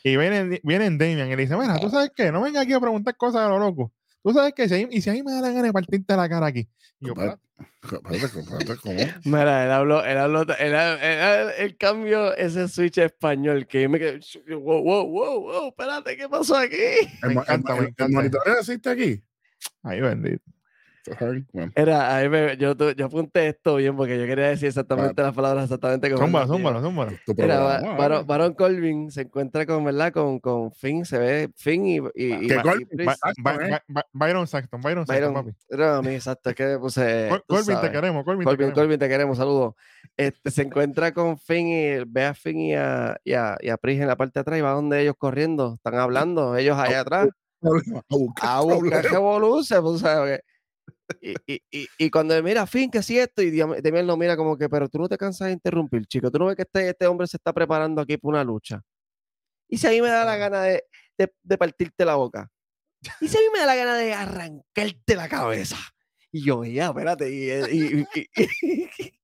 Y viene, viene Damian y le dice, bueno, ¿tú sabes qué? No venga aquí a preguntar cosas a lo loco. Tú sabes que si, y si a mí me da la gana de partirte la cara aquí. Y yo, Mira, él habló, él habló, él, cambió ese switch español que me quedé, wow, wow, wow, wow, espérate, ¿qué pasó aquí? Me encanta, me encanta. ¿El existe aquí? Ahí bendito. Era, yo, yo apunté esto bien porque yo quería decir exactamente las palabras exactamente como. Zúmbalo, zúmbalo, zúmbalo. Era Baron, Colvin se encuentra con, ¿verdad? Con, con Finn, se ve Finn y. y, ¿Qué Colvin? Byron Saxton, Byron Saxton, papi. No, a mí, exacto, es que puse. Colvin, te queremos, Colvin, Colvin, te queremos. Colvin, te queremos, saludos. Este, se encuentra con Finn y ve a Finn y a, y a, y a Pris en la parte de atrás y va donde ellos corriendo, están hablando, ellos allá atrás. A buscar revolución, pues, ¿sabes? Y, y, y, cuando mira, fin, que si esto, y Demian lo mira como que, pero tú no te cansas de interrumpir, chico, tú no ves que este, este hombre se está preparando aquí para una lucha. Y si a mí me da la gana de, de, partirte la boca, y si a mí me da la gana de arrancarte la cabeza. Y yo, ya, espérate, y, y,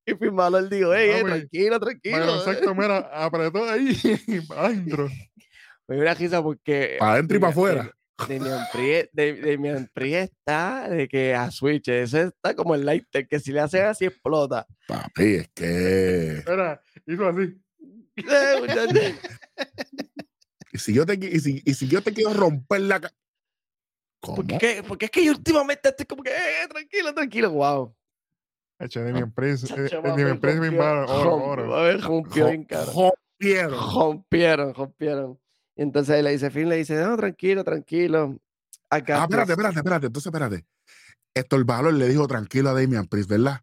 y, firmalo, él dijo, hey, tranquilo, tranquilo. Bueno, exacto, mira, apretó ahí, para adentro. Me dio una risa porque... Para adentro y para afuera de mi está de que a Switch, ese está como el lighter, que si le hacen así explota. Papi, es que. Espera, hizo así. y, si yo te, y, si, y si yo te quiero romper la. ¿Cómo? Porque, porque es que yo últimamente estoy como que, eh, tranquilo, tranquilo, wow. Hecho de mi empresa, de mi empresa, mi Rompieron, rompieron, rompieron. Y entonces le dice, Finn le dice, no, tranquilo, tranquilo. Acá ah, espérate, espérate, espérate. Entonces, espérate. Esto el valor le dijo tranquilo a Damian Priest, ¿verdad?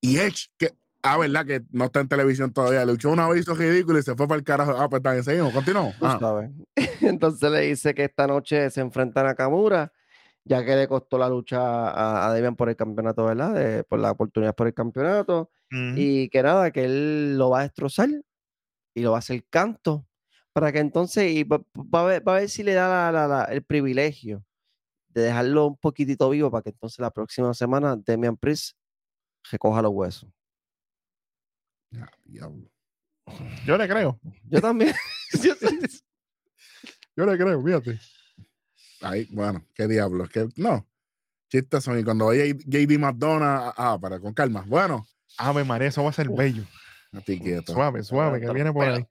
Y Edge, que, ah, ¿verdad? Que no está en televisión todavía. Le echó un aviso ridículo y se fue para el carajo. Ah, pues también seguimos, continuamos. Ah. Entonces le dice que esta noche se enfrenta a Nakamura, ya que le costó la lucha a, a Damian por el campeonato, ¿verdad? por la oportunidad por el campeonato. Y que nada, que él lo va a destrozar y lo va a hacer canto para que entonces y va, a ver, si le da el privilegio de dejarlo un poquitito vivo para que entonces la próxima semana Damian Priest recoja los huesos. Yo le creo. Yo también. Yo le creo, fíjate. Ay, bueno, qué diablos. Que, no, chistes son. Y cuando vaya JD McDonough, ah, para, con calma. Bueno. Ave María, eso va a ser bello. Suave, suave, que viene por ahí.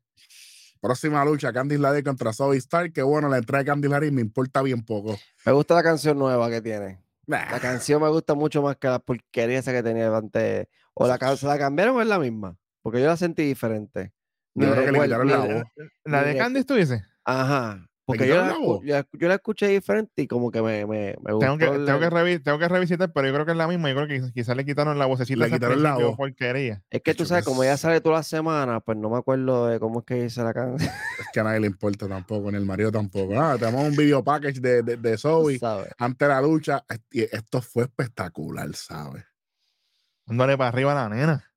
Próxima lucha, Candice LeRae contra Zoe Stark. Que bueno, la entrada de Candice LeRae me importa bien poco. Me gusta la canción nueva que tiene. La canción me gusta mucho más que la porquería esa que tenía antes. O la, ¿se la cambiaron o es la misma? Porque yo la sentí diferente. Yo creo que le quitaron la voz. ¿La de Candice tú dices? Ajá. Porque yo la, yo la, escuché diferente y como que me, me, me gustó. Tengo que, tengo, que tengo que revisitar, pero yo creo que es la misma. Yo creo que quizás le quitaron la vocecita. Le quitaron la voz. Porquería. Es que tú sabes, como ya sale toda la semana, pues no me acuerdo de cómo es que dice la canción. Es que a nadie le importa tampoco, ni el marido tampoco. Ah, tenemos un video package de, de, de Zoe antes de la lucha. Esto fue espectacular, ¿sabes? Dándole para arriba a la nena.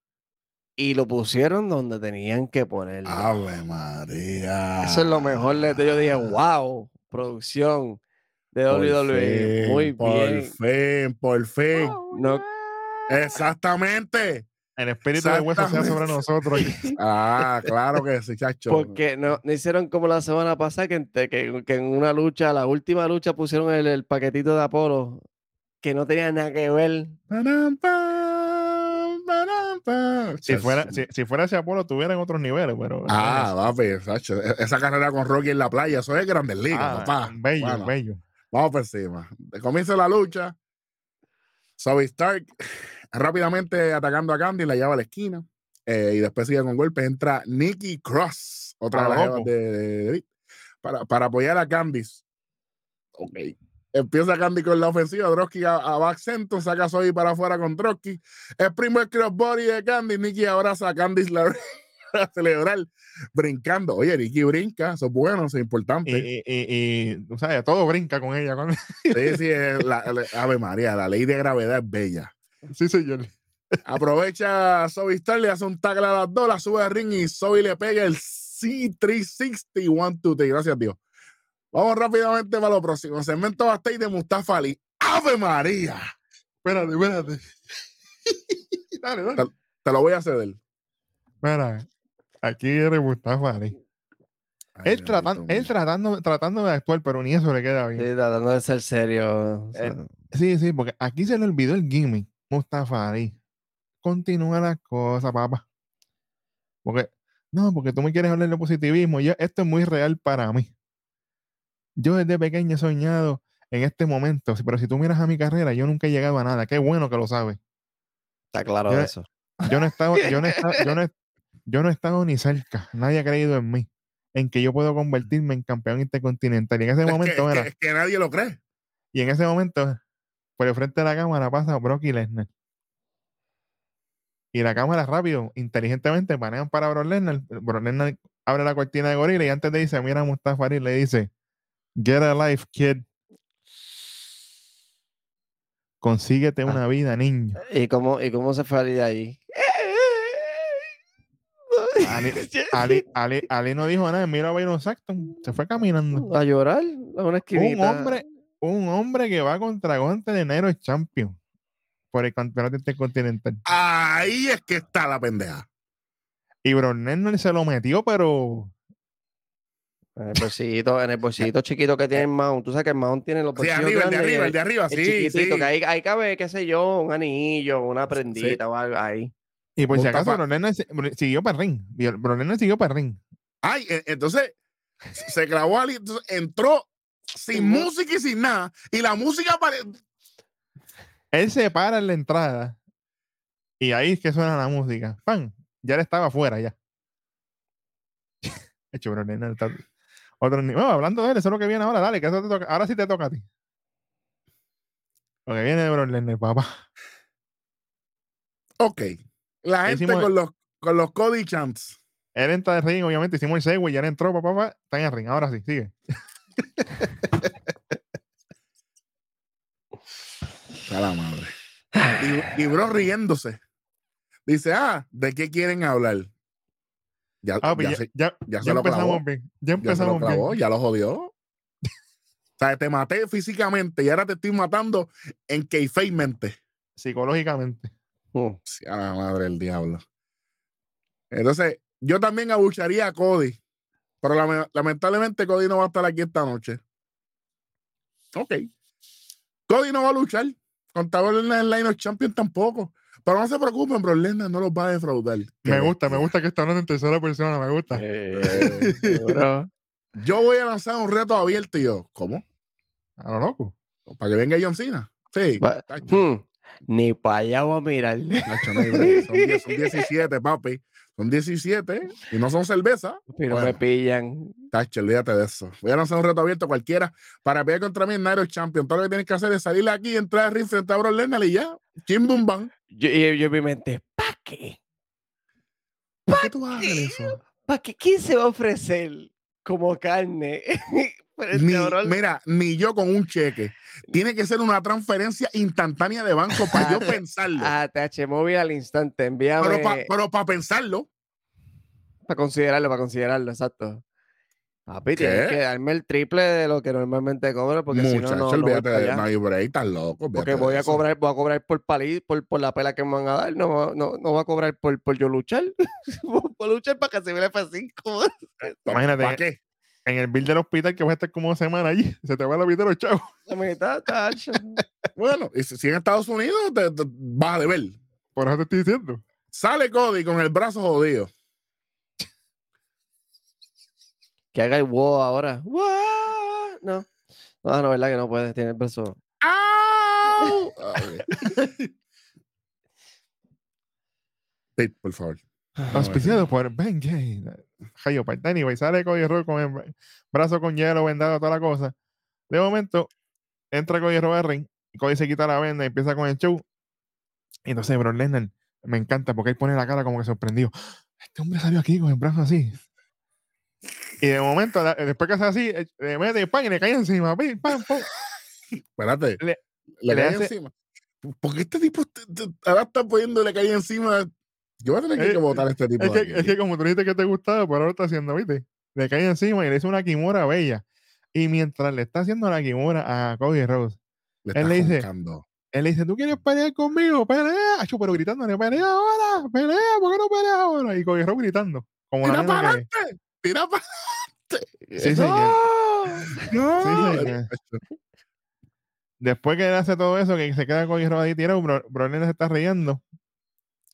Y lo pusieron donde tenían que ponerlo. Ave María. Eso es lo mejor. Yo dije, wow, producción de WWE. Muy bien. Por fin, por fin. no. Exactamente. El espíritu de hueso sea sobre nosotros. ah, claro que sí, chacho. Porque no, no hicieron como la semana pasada, que, que, que, en una lucha, la última lucha, pusieron el, el paquetito de Apolo, que no tenía nada que ver. Si fuera, si, si, fuera ese Apolo, tuviera en otros niveles, pero. Ah, va, e, Esa carrera con Rocky en la playa, eso es Grandes Ligas, ah, papá. Bello, bello. Vamos por encima. Comienza la lucha. Zoe Stark rápidamente atacando a Candy, la lleva a la esquina. Eh, y después sigue con golpes. Entra Nikki Cross, otra de, de, para, para apoyar a Candice. Ok. Empieza Candy con la ofensiva, Drosky a, a back saca a Zoe para afuera con Drosky. El primer crossbody de Candy, Nicky abraza a para celebrar brincando. Oye, Nicky brinca, eso es bueno, eso es importante. Y, y, y, sabes, todo brinca con ella. Sí, sí, la, Ave María, la ley de gravedad es bella. Sí, señor. Aprovecha Zoe Star, le hace un tackle a las dos, la sube al ring y Zoe le pega el C360 1 2 Gracias, Dios. Vamos rápidamente para lo próximo. Segmento Bastey de Mustafa Ali. ¡Ave María! Espérate, espérate. dale, dale. Te, lo voy a ceder. Mira, aquí viene Mustafa Ali. él, tratando, él tratando, tratando de actuar, pero ni eso le queda bien. Sí, tratando de ser serio. Eh, sí, sí, porque aquí se le olvidó el gimmick. Mustafa Ali. Continúa la cosa, papá. Porque, no, porque tú me quieres hablar de positivismo. Yo, esto es muy real para mí. Yo desde pequeño he soñado en este momento, pero si tú miras a mi carrera, yo nunca he llegado a nada. Qué bueno que lo sabes. Está claro eso. Yo no he estado, yo no he yo no, he estado ni cerca. Nadie ha creído en mí, en que yo puedo convertirme en campeón intercontinental. Y en ese momento era. Es que, nadie lo cree. Y en ese momento, por el frente de la cámara pasa Brock y Lesnar. Y la cámara rápido, inteligentemente manejan para Brock Lesnar. Brock Lesnar abre la cortina de gorila y antes de irse, mira a Mustafa y le dice, Get a life, kid. Consíguete ah. una vida, niño. ¿Y cómo, y cómo se fue Ali de ahí? Ali, Ali, Ali, no dijo nada. Mira a Byron Saxton. Se fue caminando. A llorar a una Un hombre, un hombre que va contra Gonte de Nero Champion por el campeonato intercontinental. Ahí es que está la pendeja. Y Bronner se lo metió, pero en el bolsillito, en el bolsillito chiquito que tiene el Mount. Tú sabes que el Mount tiene los bolsillos Sí, arriba, el de arriba, el de arriba, sí, chiquitito, que ahí, cabe, qué sé yo, un anillo, una prendita o algo ahí. Y por si acaso, Bronena siguió para el ring. Bronena siguió para el ring. Ay, e, entonces se grabó Ali, entonces entró sin música y sin nada. Y la música para Él se para en la entrada. Y ahí es que suena la música. ¡Pam! Ya él estaba afuera ya. Hecho, Bronena está hablando de él, eso es lo que viene ahora. Dale, que eso te toca. Ahora sí te toca a ti. Lo que viene de Bron papá. Ok. La gente con los, con los Cody Champs. Él entra de ring, obviamente hicimos el segue, ya él entró, papá, papá, está en el ring. Ahora sí, sigue. A la madre. Y, bro riéndose. Dice, ah, ¿de qué quieren hablar? Ya, ya, ya, ya, empezamos bien. Ya empezamos ya bien. Ya lo jodió. o sea, te maté físicamente y ahora te estoy matando en mente. Psicológicamente. Oh, a la madre del diablo. Entonces, yo también abucharía a Cody. Pero lamentablemente Cody no va a estar aquí esta noche. Ok. Cody no va a luchar. Contra en el Line of Champion tampoco. Pero no se preocupen, bro. Lesnar no los va a defraudar. Me gusta, me gusta que está hablando en tercera persona, me gusta. Eh, yo voy a lanzar un reto abierto y yo, ¿cómo? A lo loco. Para que venga John Cena. Sí. Hmm. Ni para allá voy a mirar. son 17, papi. Son 17 y no son cerveza. Pero me pillan. Tacho, olvídate de eso. Voy a lanzar un reto abierto cualquiera para pelear contra mí en Nairo Champion. Todo lo que tienes que hacer es salir aquí, entrar al ring frente a Bro y ya. Chim bum. Yo, yo, mi mente, ¿para qué? ¿Para qué tú a eso? ¿Para qué? ¿Quién se va a ofrecer como carne? ni, mira, ni yo con un cheque. Tiene que ser una transferencia instantánea de banco para yo pensarlo. Ah, TH Móvil al instante, envíame. Pero para pensarlo. Para considerarlo, para considerarlo, exacto. Papi, tienes que darme el triple de lo que normalmente cobro, porque si no, no, olvídate de My Break, estás loco. Porque voy a cobrar, voy a cobrar por palí, por, por, la pela que me van a dar, no, no, no voy a cobrar por, por yo luchar. por luchar para que se vea F5. Imagínate. ¿Para qué? en el bill del hospital que va a estar como una semana allí, se te va la vida de los chavos. La mitad, tacho. bueno, y si en Estados Unidos te, vas a deber. Por eso te estoy diciendo. Sale Cody con el brazo jodido. Que haga el wow ahora. ¡Wow! No. No, no, verdad que no puede. Tiene el brazo. ¡Au! por favor. Auspiciado por Ben Gay. Hayo, anyway, sale Cody Rhodes con el brazo con hielo vendado, toda la cosa. De momento, entra Cody Rhodes al ring. Cody se quita la venda y empieza con el show. Y entonces, Bro Lennon me encanta porque él pone la cara como que sorprendido. Este hombre salió aquí con el brazo así. Y de momento, después que hace así, eh, le mete pan, y le cae encima. Pam, pam, Espérate. Le, le, cae encima. ¿Por qué este tipo ahora está poniéndole cae encima yo voy a tener que votar a este tipo. Es que, es que, como tú dijiste que te gustaba, por ahora está haciendo, ¿viste? Le cae encima y le hizo una kimura bella. Y mientras le está haciendo la kimura a Cody Rose, él, le dice, él le dice, ¿tú quieres pelear conmigo? Pelea. Acho, pero gritándole, pelea ahora, pelea, ¿por qué no pelea ahora? Y Cody Rose gritando. Como tira tira para adelante. Sí, no, no. Sí, Después que él hace todo eso, que se queda Cody Rose ahí tirado, Bro, se está riendo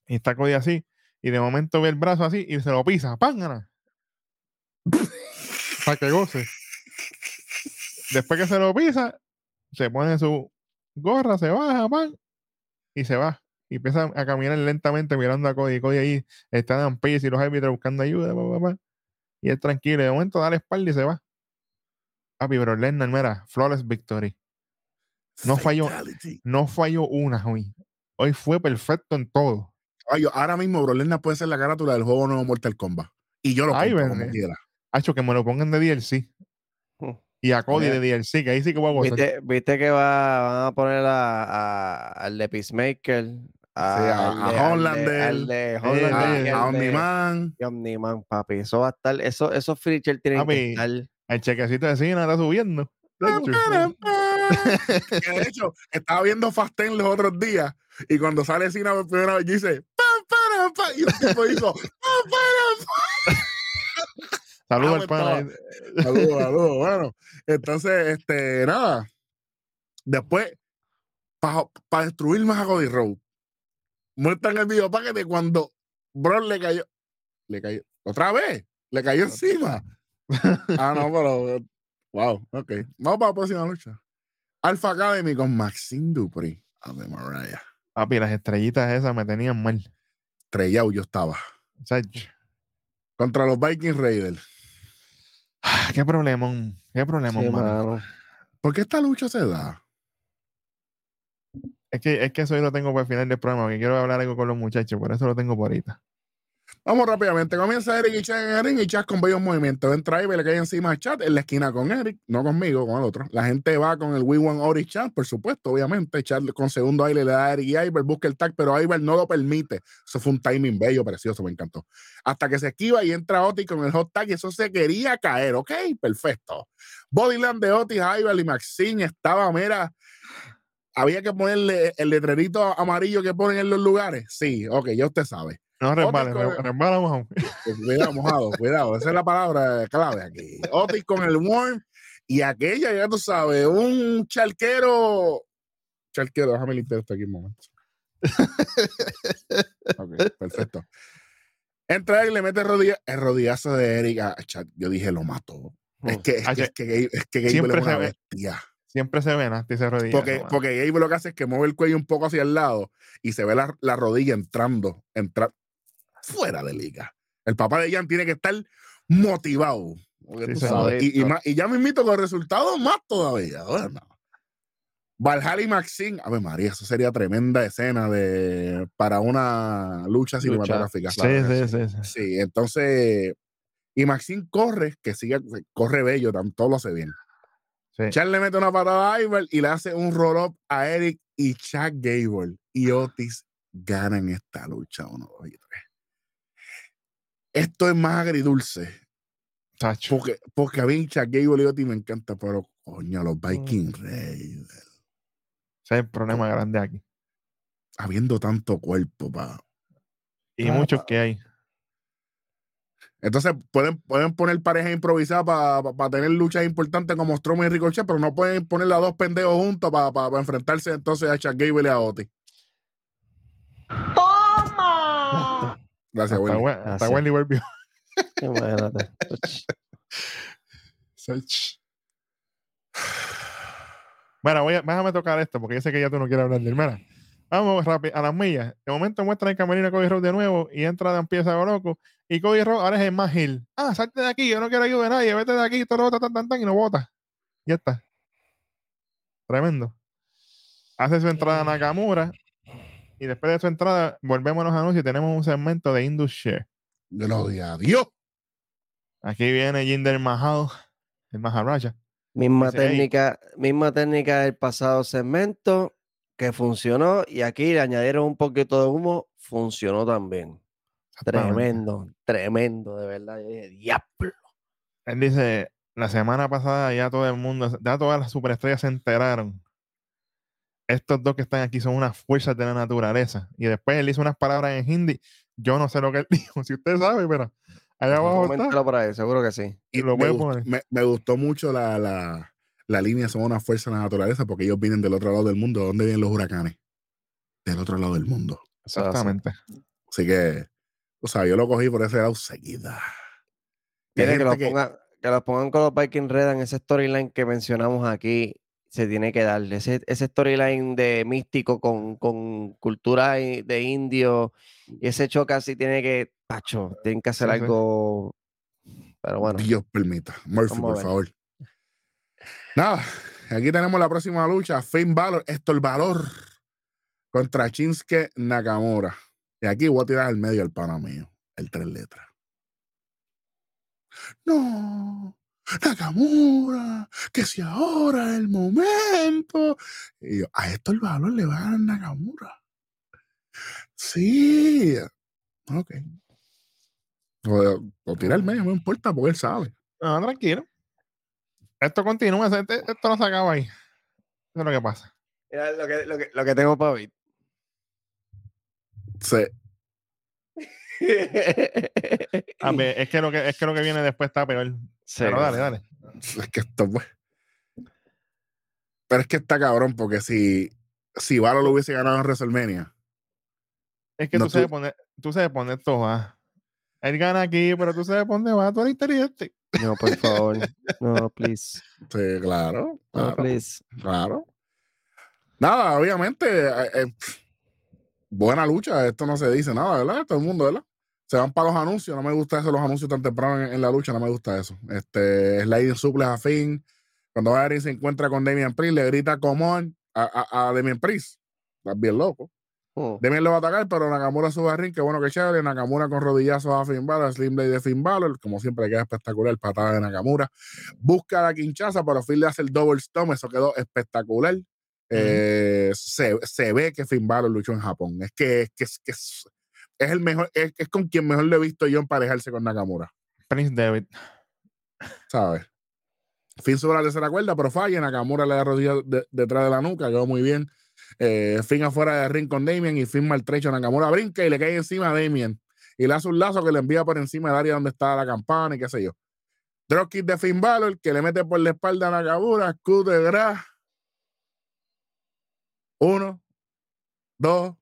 y está Cody así. Y de momento ve el brazo así y se lo pisa. ¡Pángana! Para que goce. Después que se lo pisa, se pone su gorra, se baja, pan, y se va. Y empieza a caminar lentamente mirando a Cody. Cody ahí está en Pace y los árbitros buscando ayuda. Y él tranquilo. De momento da la espalda y se va. Papi, pero Lennon, mira, flawless victory. No falló, no falló una hoy. Hoy fue perfecto en todo ahora mismo Bro puede ser la carátula del juego nuevo Mortal Kombat. Y yo lo compro como quiera. Hacho, que me lo pongan de DLC. Y a Cody de DLC, que ahí sí que voy a gozar. ¿Viste, ¿Viste, que va, van a poner a, al de Peacemaker? A, sí, a, a Hollander, al de, a, Omniman. Omniman, papi. Eso va a estar, eso, esos features tienen que estar. El chequecito de cine está subiendo. de hecho, estaba viendo Fast Ten los otros días y cuando sale Cina por primera vez dice y el tipo hizo Saludos al pana. Saludos, saludos. Bueno, entonces, este, nada. Después, para destruir más a Cody Road, muestran el video paquete cuando Bro le cayó. Le cayó. Otra vez. Le cayó encima. ah, no, pero. Wow, ok. Vamos para la próxima lucha. Alpha Academy con Maxine Dupri. de Mariah. Papi, las estrellitas esas me tenían mal. Estrellado yo estaba. Contra los Viking Raiders. Ah, qué problema, qué problema, ¿Por qué esta lucha se da? Es que, es que eso yo lo tengo para el final del programa, que quiero hablar algo con los muchachos, por eso lo tengo por ahorita. Vamos rápidamente. Comienza Eric y Chad en el ring y Chad con bellos movimientos. Entra Iber, le cae encima a Chad en la esquina con Eric, no conmigo, con el otro. La gente va con el We Want Ori Chad, por supuesto, obviamente. Chad con segundo aire le da a Eric y Iber, busca el tag, pero Iber no lo permite. Eso fue un timing bello, precioso, me encantó. Hasta que se esquiva y entra Otis con el hot tag y eso se quería caer, ¿ok? Perfecto. Bodyland de Otis, Iber y Maxine estaba, mira, había que ponerle el letrerito amarillo que ponen en los lugares. Sí, ok, ya usted sabe. No resbale, resbala mojado. Cuidado, mojado, cuidado. Esa es la palabra clave aquí. Otis con el warm y aquella, ya tú sabes, un charquero. Charquero, déjame limpiar esto aquí un momento. ok, perfecto. Entra y le mete rodilla, el rodillazo de Erika. Yo dije, lo mató. Es que, es que, es que, es que es una bestia. Siempre se ven hasta ese rodilla. Porque, porque Gable lo que hace es que mueve el cuello un poco hacia el lado y se ve la, la rodilla entrando, entra, fuera de liga. El papá de Jan tiene que estar motivado. y, y, ya me invito con resultados más todavía. Bueno. Valhalla y Maxine, a ver María, eso sería tremenda escena de para una lucha cinematográfica. Sí, sí, sí, sí, entonces, y Maxine corre, que sigue, corre bello, todo lo hace bien. Charles le mete una patada a Iber y le hace un roll-up a Eric y Chuck Gable. Y Otis ganan esta lucha, uno, dos y tres esto es más agridulce. Porque, porque a mí Gable y Otis me encanta, pero coño, los Viking mm. Raiders. Ese es el problema grande aquí. Habiendo tanto cuerpo, pa. Y muchos que hay. Entonces pueden, pueden poner parejas improvisadas para tener luchas importantes como Strowman y Ricochet, pero no pueden poner a dos pendejos juntos para enfrentarse entonces a Chuck Gable y a Otis. ¡Toma! Gracias, Wendy. Hasta, Wendy volvió. Bueno, voy a, déjame tocar esto porque yo sé que ya tú no quieres hablar de hermana. Vamos rápido a las millas. De momento muestra el camerino a Cody Rhodes de nuevo y entra de empieza a loco. Y Cody Rhodes ahora es el más gil. Ah, salte de aquí, yo no quiero ayudar a nadie, vete de aquí, todo lo tan, tan, tan, y no bota. Ya está. Tremendo. Hace su entrada a Nakamura y después de su entrada, volvemos a los anuncios y tenemos un segmento de Indus Share. Gloria a Dios. Aquí viene Jinder Mahal, el Maharaja. Misma técnica, misma técnica del pasado segmento que funcionó y aquí le añadieron un poquito de humo, funcionó también. Tremendo, tremendo, de verdad. diablo. Él dice, la semana pasada ya todo el mundo, ya todas las superestrellas se enteraron estos dos que están aquí son unas fuerzas de la naturaleza. Y después él hizo unas palabras en hindi. Yo no sé lo que él dijo, si usted sabe, pero allá abajo está. por ahí, seguro que sí. Y lo me, gustó, me, gustó mucho la, la, la, línea, son unas fuerzas de la naturaleza, porque ellos vienen del otro lado del mundo. ¿Dónde vienen los huracanes? Del otro lado del mundo. Exactamente. Así que, o sea, yo lo cogí por ese lado seguida. Que, lo pongan, que lo pongan con los Viking Red en ese storyline que mencionamos aquí se tiene que darle. Ese, ese storyline de místico con, con, cultura de indio y ese choque así tiene que, pacho, tienen que hacer algo. Pero bueno. Dios permita. Murphy, por favor. Nada, aquí tenemos la próxima lucha. Finn Balor, esto el valor contra Shinsuke Nakamura. Y aquí voy a tirar al medio el pana mío, el tres letras. No, Nakamura, que si ahora es el momento. Y yo, a esto el valor le va a dar Nakamura. Sí. Ok. O, o tira el medio, no importa, porque él sabe. No, tranquilo. Esto continúa, esto no se acaba ahí. Eso es lo que pasa. Mira lo que, lo que, lo que tengo para ver. Sí. a ver, es que lo que es que lo que viene después está peor. Pero dale, dale. Es que esto, pues. Pero es que está cabrón, porque si, si Valo lo hubiese ganado en WrestleMania. Es que tú, sabes poner, tú sabes poner todo, ah. Él gana aquí, pero tú sabes dónde va, tú eres inteligente. No, por favor. No, please. Sí, claro. No, please. Claro. Nada, obviamente. Eh, eh, buena lucha. Esto no se dice nada, ¿verdad? Todo el mundo, ¿verdad? se van para los anuncios. No me gusta eso, los anuncios tan temprano en, la lucha, no me gusta eso. Este, Sliding Suples a fin. Cuando Ari se encuentra con Damian Priest, le grita come a, a, a Damian Priest. Estás bien loco. Oh. Lo va a atacar, pero Nakamura sube a ring, que bueno que chévere. Nakamura con rodillazos a Finn Balor, Slim Blade de Finn Balor, como siempre queda espectacular, patada de Nakamura. Busca la quinchaza, pero Finn le hace el double stomp, eso quedó espectacular. Eh, se, ve que Finn Balor luchó en Japón. Es que, es, que, es, es, el mejor, es, con quien mejor le he visto yo emparejarse con Nakamura. Prince David. ¿Sabes? Finn sube la tercera cuerda, pero falla. Nakamura le da rodilla detrás de la nuca, quedó muy bien. Eh, Finn afuera de ring con Damien y Finn maltrecho. Nakamura brinca y le cae encima a Damien. Y le hace un lazo que le envía por encima del área donde está la campana y qué sé yo. Dropkick de Finn Balor que le mete por la espalda a Nakamura. Q de Gra. Uno, dos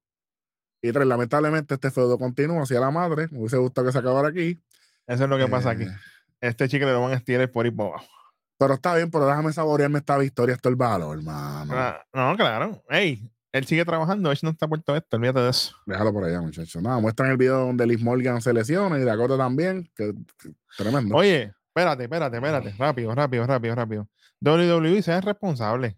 y tres. Lamentablemente este feudo continúa hacia la madre. Me hubiese gustado que se acabara aquí. Eso es lo que pasa aquí. Eh. Este chico le van a estirar por ahí por abajo. Pero está bien, pero déjame saborearme esta victoria, esto el valor, hermano. Ah, no, claro. Ey, él sigue trabajando, él no está puesto esto, olvídate de eso. Déjalo por allá, muchachos. Nada, muestran el video donde Liz Morgan se lesiona y Dakota también, que, tremendo. Oye, espérate, espérate, espérate, rápido, rápido, rápido, rápido. WWE sea responsable.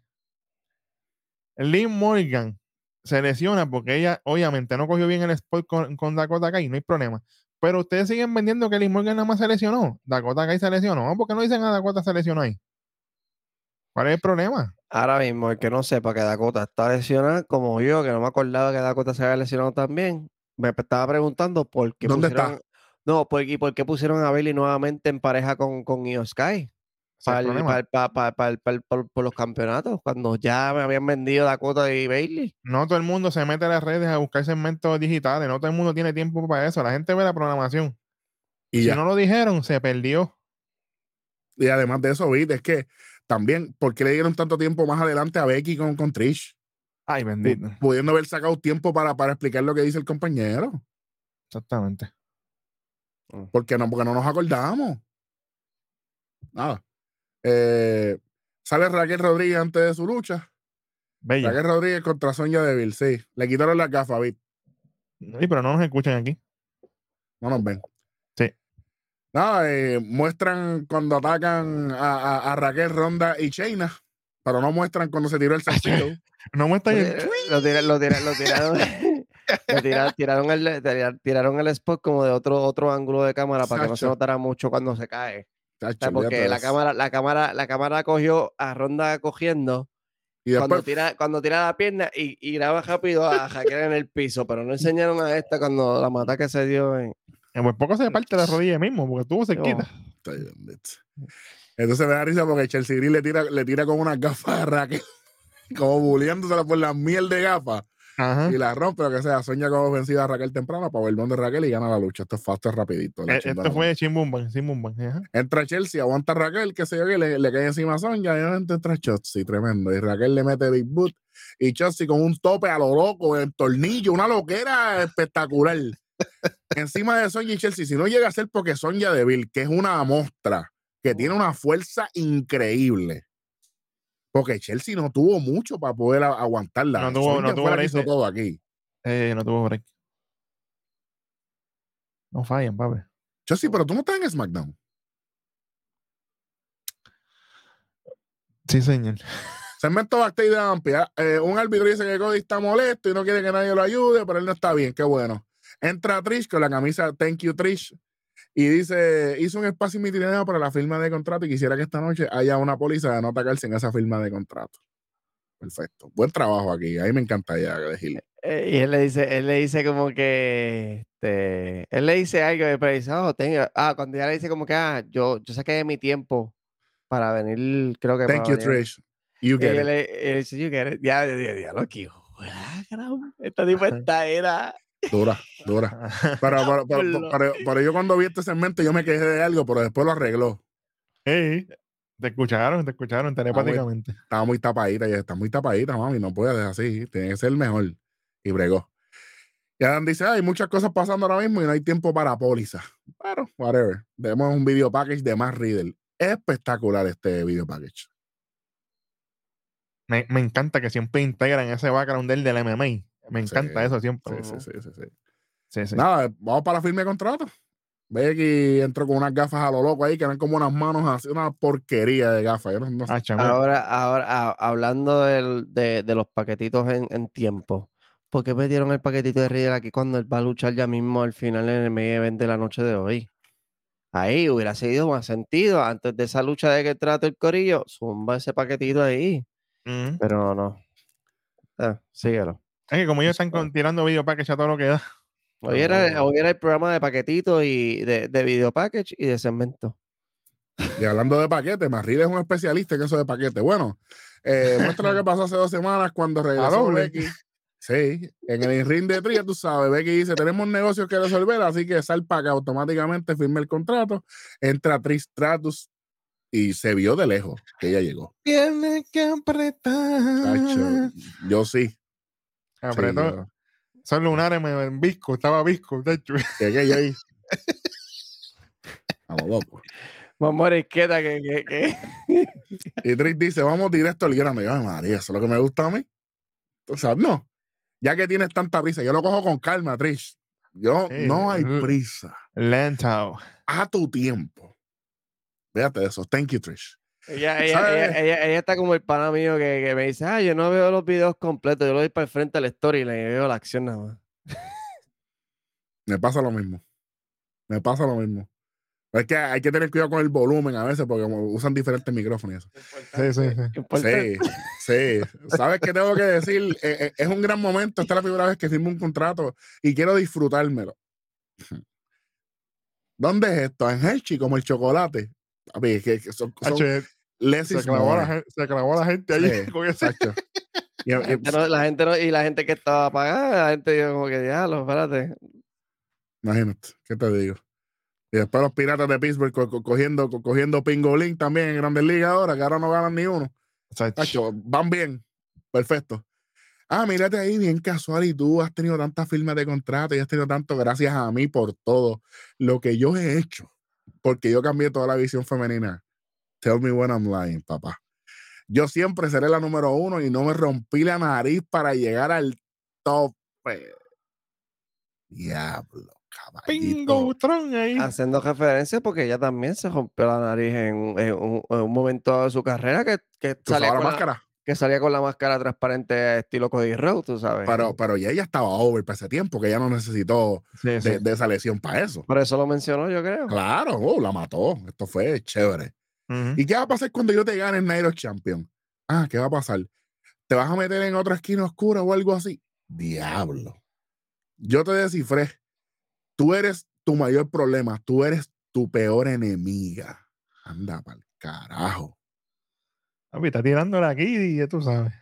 Liz Morgan se lesiona porque ella, obviamente, no cogió bien el spot con, con Dakota Kai, no hay problema. Pero ustedes siguen vendiendo que Liz Morgan nada más se lesionó. Dakota Kai se lesionó. ¿Por qué no dicen a Dakota se lesionó ahí? ¿Cuál es el problema? Ahora mismo, el que no sepa que Dakota está lesionada, como yo, que no me acordaba que Dakota se había lesionado también, me estaba preguntando por qué ¿Dónde está? No, por, ¿y por qué pusieron a Bailey nuevamente en pareja con, con Io Sky? Para, por los campeonatos, cuando ya me habían vendido Dakota y Bailey. No todo el mundo se mete a las redes a buscar segmentos digitales, no todo el mundo tiene tiempo para eso. La gente ve la programación. Y si no lo dijeron, se perdió. Y además de eso, viste, es que también, ¿por qué le dieron tanto tiempo más adelante a Becky con, con Trish? Ay, bendito. Pudiendo haber sacado tiempo para, para explicar lo que dice el compañero. Exactamente. Porque no, porque no nos acordamos. Nada. Eh, sale Raquel Rodríguez antes de su lucha. Raquel Rodríguez contra Sonia Deville, sí. Le quitaron la gafas, Sí, pero no nos escuchan aquí. No nos ven. Sí. Nada, eh, muestran cuando atacan a, Raquel Ronda y Chaina, pero no muestran cuando se tiró el sencillo. no muestran el... Lo, tiraron, lo tiraron, tiraron, el, tiraron el spot como de otro, otro ángulo de cámara para que no se notara mucho cuando se cae porque la cámara, la cámara, la cámara cogió a Ronda cogiendo y cuando, tira, cuando tira la pierna y, y graba rápido a Jaquel en el piso, pero no enseñaron a esta cuando la mata que se dio en. En muy poco se parte la rodilla mismo, porque estuvo cerquita. Entonces me da risa porque Chelsea Green le tira, le tira con una gafa a Raquel, como bulliándosela por la miel de gafas y la rompe, lo que sea. Sueña con ofensiva a Raquel temprano para el de Raquel y gana la lucha. Esto es es rapidito. Eh, esto fue Chimbumban, Entra Chelsea, aguanta a Raquel, que se yo que le, le, cae encima a Sonia y entra Chelsea, tremendo. Y Raquel le mete Big Boot y Chelsea con un tope a lo loco, el tornillo, una loquera espectacular. encima de Sonia y Chelsea, si no llega a ser porque Sonia Deville, que es una mostra, que tiene una fuerza increíble porque Chelsea no tuvo mucho para poder aguantarla. No tuvo, no tuvo break. todo aquí. Eh, no tuvo break. No fallen, papi. Chelsea, pero tú no estás en SmackDown. Sí, señor. Segmento backstage de amplia. Eh, un árbitro dice que Cody está molesto y no quiere que nadie lo ayude, pero él no está bien. Qué bueno. Entra Trish con la camisa Thank you, Trish. Y dice, hizo un espacio en mi para la firma de contrato y quisiera que esta noche haya una póliza de no atacarse en esa firma de contrato. Perfecto. Buen trabajo aquí. A mí me encanta ya decirle. Eh, y él le dice, él le dice como que, este, él le dice algo, pero dice, oh, ah, cuando ya le dice como que, ah, yo, yo saqué mi tiempo para venir, creo que. Thank you, Trish. You get it. Él, dice, you get it. Ya, ya, ya, lo que esta tipo esta era. Dura, dura. Pero, pero, yo cuando vi este segmento yo me quejé de algo, pero después lo arregló. te escucharon, te escucharon telepáticamente. Estaba muy, tapadita y está muy tapadita, mami, no puedes así, tiene que ser el mejor. Y bregó. Y Adam dice, hay muchas cosas pasando ahora mismo y no hay tiempo para póliza. Pero, whatever. Vemos un video package de más Riddle. Espectacular este video package. Me, me encanta que siempre integran ese background del del MMA. Me encanta eso siempre. Sí, sí, sí, sí, Nada, vamos para la firme de contrato. Ve que entró con unas gafas a lo loco ahí, que eran como unas manos así, una porquería de gafas. Ah, ahora, ahora, hablando de, los paquetitos en, tiempo, ¿Por qué metieron el paquetito de Riddle aquí cuando él va a luchar ya mismo al final en el medio event de la noche de hoy? Ahí hubiera sido más sentido. Antes de esa lucha de que trate el corillo, zumba ese paquetito ahí. Pero no. Eh, síguelo. Es que como ellos están tirando video package a todo lo que da. Hoy era, el programa de paquetito y de, de video package y de segmento. Y hablando de paquetes, Marril es un especialista en eso de paquetes. Bueno, eh, muestra lo que pasó hace dos semanas cuando regresó Becky. Sí, en el ring de Tria, tú sabes, Becky dice, tenemos negocios que resolver, así que sal para automáticamente firme el contrato, entra Trish Stratus y se vio de lejos que ella llegó. Tiene que apretar. yo sí. Apretó. Son lunares en visco, estaba visco, de hecho. Llegué ahí. Vamos locos. Vamos a izquierda que, que, que. Y Trish dice, vamos directo al grano. Yo, María, eso es lo que me gusta a mí. O sea, no. Ya que tienes tanta prisa, yo lo cojo con calma, Trish. Yo no hay prisa. Lento. A tu tiempo. Fíjate eso. Thank you, Trish. Ella, ella, está como el pana mío que, me dice, ah, yo no veo los videos completos, yo lo doy para el frente a la story y le veo la acción nada más. Me pasa lo mismo. Me pasa lo mismo. Es que hay que tener cuidado con el volumen a veces porque usan diferentes micrófonos. Sí, sí, sí. Sí, ¿Sabes qué tengo que decir? Eh, eh, es un gran momento. Esta es la primera vez que firmo un contrato y quiero disfrutármelo. ¿Dónde es esto? En Hershey, como el chocolate. A ver, que, son, se, clavó la gente, se clavó la gente ahí con Exacto. Y, la, gente no, la gente no, y la gente que estaba apagada, la gente dijo como que diablo, espérate. Imagínate, ¿qué te digo? Y después los piratas de Pittsburgh cogiendo, cogiendo pingolín también en Grandes Ligas ahora, que ahora no ganan ni uno. Exacto. van bien. Perfecto. Ah, mírate ahí, bien casual. Y tú has tenido tantas firmas de contrato y has tenido tanto gracias a mí por todo lo que yo he hecho porque yo cambié toda la visión femenina. Tell me when I'm lying, papá. Yo siempre seré la número uno y no me rompí la nariz para llegar al tope. Diablo, caballito. ahí. Haciendo referencia porque ella también se rompió la nariz en, un, momento de su carrera que, que salía con la máscara. que salía con la máscara transparente estilo Cody Rhodes, tú sabes. Pero, pero ya ella estaba over para ese tiempo, que ella no necesitó de, esa lesión para eso. Por eso lo mencionó, yo creo. Claro, oh, la mató. Esto fue chévere. ¿Y qué va a pasar cuando yo te gane el Nairo Champion? Ah, ¿qué va a pasar? ¿Te vas a meter en otra esquina oscura o algo así? Diablo. Yo te descifré. Tú eres tu mayor problema. Tú eres tu peor enemiga. Anda pa'l carajo. Papi, está tirándola aquí y ya tú sabes.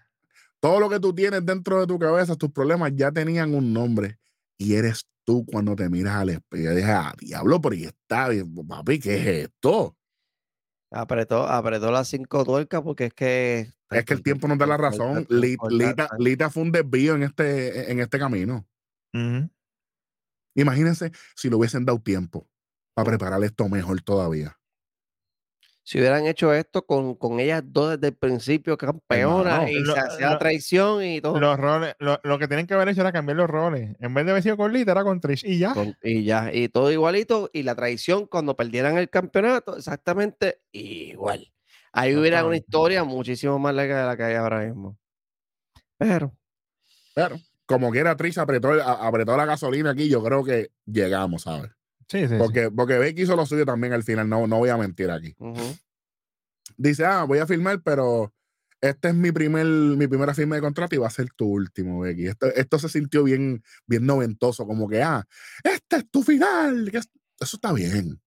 Todo lo que tú tienes dentro de tu cabeza, tus problemas ya tenían un nombre. Y eres tú cuando te miras al espejo. Y dije, ah, diablo, pero y está papi, ¿qué es esto? Apretó, apretó las cinco tuercas porque es que. Es que el tiempo nos da la razón. Lita, Lita, fue un desvío en este, en este camino. Imagínense si le hubiesen dado tiempo para preparar esto mejor todavía si hubieran hecho esto con, con ellas dos desde el principio, campeonas, y se hacía la traición y todo. Los roles, lo, que tienen que haber hecho era cambiar los roles. En vez de haber sido con Lita, era con Trish y ya. y ya, y todo igualito. Y la traición cuando perdieran el campeonato, exactamente igual. Ahí hubiera una historia muchísimo más larga de la que hay ahora mismo. Pero. Pero, como quiera, Trish apretó, apretó la gasolina aquí, yo creo que llegamos, ¿sabes? Sí, sí, porque, porque Becky hizo lo suyo también al final, no, no voy a mentir aquí. Dice, ah, voy a firmar, pero este es mi, primer, mi primera firma de contrato y va a ser tu último, Becky. Esto, esto se sintió bien, bien noventoso, como que, ah, este es tu final. Eso está bien.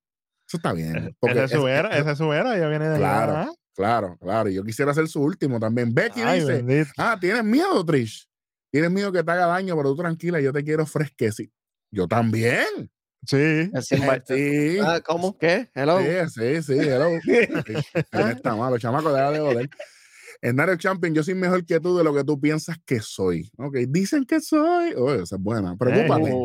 Eso está bien. Esa es su era, esa es su era, ya viene de Claro, ¿ah? claro, claro. Yo quisiera ser su último también. Becky dice, ah, ¿tienes miedo, Trish? ¿Tienes miedo que te haga daño, pero tú tranquila, yo te quiero fresquecito. Yo también. Sí. sí. Ah, ¿Cómo? ¿Qué? Hello. Sí, sí, sí, hello. está malo, chamaco, deja de joder. En Nario Champion, yo soy mejor que tú de lo que tú piensas que soy. Ok, dicen que soy. Oh, esa es buena. Preocúpate.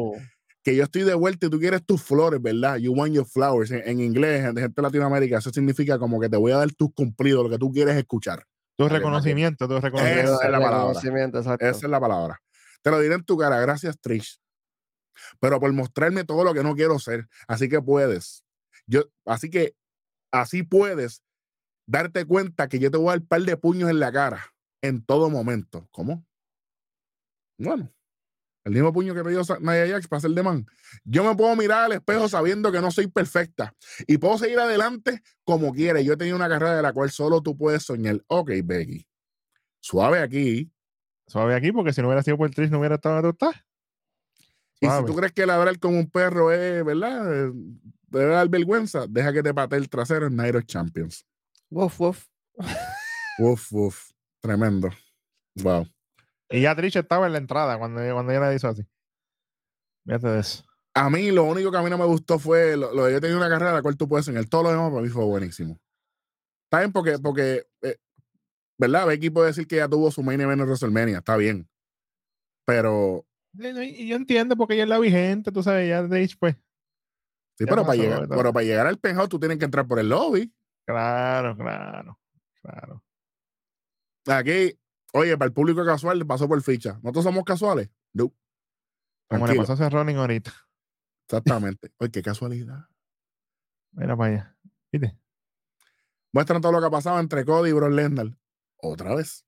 Que yo estoy de vuelta y tú quieres tus flores, ¿verdad? You want your flowers. En, inglés, en gente de Latinoamérica, eso significa como que te voy a dar tus cumplidos, lo que tú quieres escuchar. Tu reconocimiento, tu reconocimiento. Esa es la palabra. Esa es la palabra. Te lo diré en tu cara. Gracias, Trish pero por mostrarme todo lo que no quiero ser. Así que puedes. Yo, así que así puedes darte cuenta que yo te voy a dar par de puños en la cara en todo momento. ¿Cómo? Bueno, el mismo puño que me dio Nia Jax para hacer de man. Yo me puedo mirar al espejo sabiendo que no soy perfecta y puedo seguir adelante como quiera. Yo he tenido una carrera de la cual solo tú puedes soñar. Ok, Becky, suave aquí. Suave aquí, porque si no hubiera sido por Trish, no hubiera estado a Y si tú crees que ladrar como un perro es, ¿verdad? Debe dar vergüenza, deja que te pate el trasero en Night of Champions. Uf, uf. uf, uf. Tremendo. Wow. Y ya Trish estaba en la entrada cuando, cuando ella le hizo así. Fíjate de eso. A mí lo único que a mí no me gustó fue lo, de yo tenía una carrera la cual tú puedes en el todo lo demás para mí fue buenísimo. Está bien porque, porque eh, ¿verdad? Becky puede decir que ya tuvo su main event en WrestleMania, está bien. Pero. Y yo entiendo porque ella es la vigente, tú sabes, ya Trish, pues. Sí, pero, para llegar, pero para llegar al penthouse tú tienes que entrar por el lobby. Claro, claro, claro. Aquí, Oye, para el público casual pasó por ficha. ¿Nosotros somos casuales? No. Como le pasó a running ahorita. Exactamente. Oye, qué casualidad. Mira para allá. ¿Viste? Muestran todo lo que ha pasado entre Cody y Bro Lesnar. Otra vez.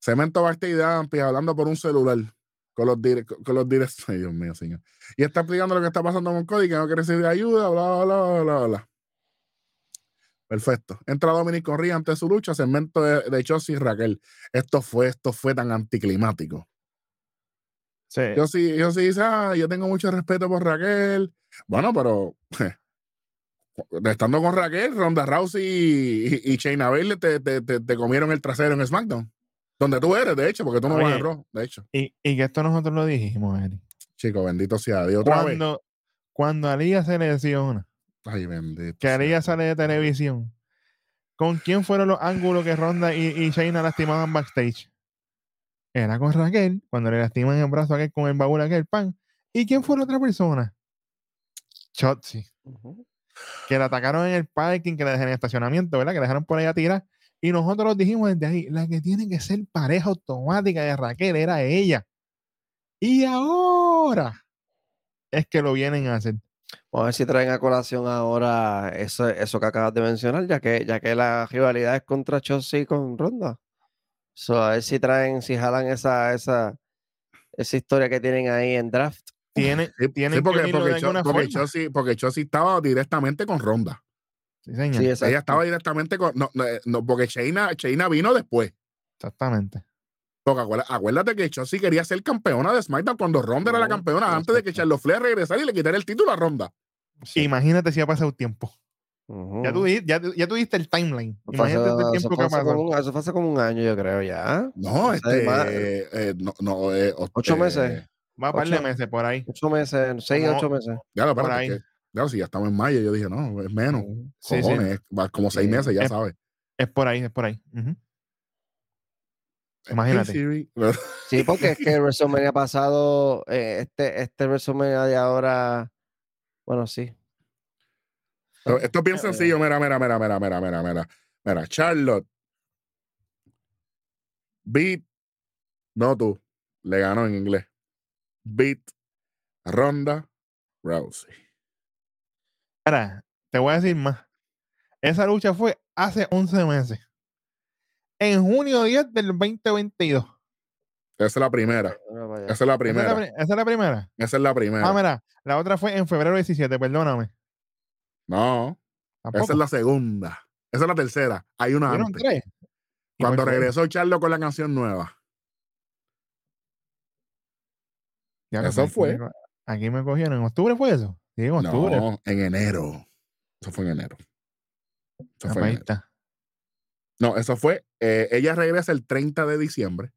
Cemento Backstage de hablando por un celular con los directos. Con los Ay, Dios mío, señor. Y está explicando lo que está pasando con Cody, que no quiere recibir ayuda, bla, bla, bla, bla, bla. Perfecto. Entra Dominic Corría ante su lucha, segmento de, de Chossi y Raquel. Esto fue, esto fue tan anticlimático. Sí. Yo sí, yo sí dice, ah, yo tengo mucho respeto por Raquel. Bueno, pero estando con Raquel, Ronda Rousey y, y, Shayna te, te, te, comieron el trasero en SmackDown. Donde tú eres, de hecho, porque tú no vas a Raw, de hecho. Y, y, que esto nosotros lo dijimos, Eri. Chico, bendito sea Dios. cuando, cuando Alía se lesiona, Ay, bendito. Que haría sale de televisión. ¿Con quién fueron los ángulos que Ronda y, y Shayna lastimaban backstage? Era con Raquel, cuando le lastiman el brazo a aquel con el baúl a aquel pan. ¿Y quién fue la otra persona? Chotzi. Que la atacaron en el parking, que la dejaron en el estacionamiento, ¿verdad? Que la dejaron por ahí a tirar. Y nosotros dijimos desde ahí, la que tiene que ser pareja automática de Raquel era ella. Y ahora es que lo vienen a hacer. Vamos a ver si traen a colación ahora eso, eso que acabas de mencionar, ya que, ya que la rivalidad es contra Chelsea con Ronda. a ver si traen, si jalan esa, esa, esa historia que tienen ahí en draft. Tiene, tiene porque, porque, Chelsea, porque estaba directamente con Ronda. Sí, señor. Ella estaba directamente con. No, no, porque Shayna, vino después. Exactamente. Porque acuérdate, que Chelsea quería ser campeona de SmackDown cuando Ronda era la campeona antes de que Charlotte Flair regresara y le quitara el título a Ronda. Imagínate si ha pasado tiempo. ya, tú, ya, ya, tú diste el timeline. Imagínate el tiempo que ha pasado. eso fue hace como un año, yo creo, ya. No, este. Eh, no, no, eh, ocho meses. Va a par de meses por ahí. Ocho meses, seis, ocho meses. Ya lo por ahí. Claro, si ya estamos en mayo, yo dije, no, es menos. Sí, Cojones, sí. como seis meses, ya sabes. Es por ahí, es por ahí. Imagínate. Sí, porque es que el WrestleMania pasado, eh, este, este WrestleMania de ahora, bueno, sí. esto es bien sencillo, mira, mira, mira, mira, mira, mira, mira. Mira, Charlotte beat, no tú, le ganó en inglés. Beat Ronda Rousey. Ahora, te voy a decir más. Esa lucha fue hace 11 meses en junio 10 del 2022. Esa es la primera. Esa es la primera. ¿Esa es la, primera? Esa es la primera. Ah, mira, la otra fue en febrero 17, perdóname. No. Esa es la segunda. Esa es la tercera. Hay una antes. Cuando regresó Charlo con la canción nueva. eso fue. Aquí me cogieron. ¿En octubre fue eso? Sí, en octubre. No, en enero. Eso fue en enero. Eso fue en enero. No, eso fue. Eh, ella regresa el 30 de diciembre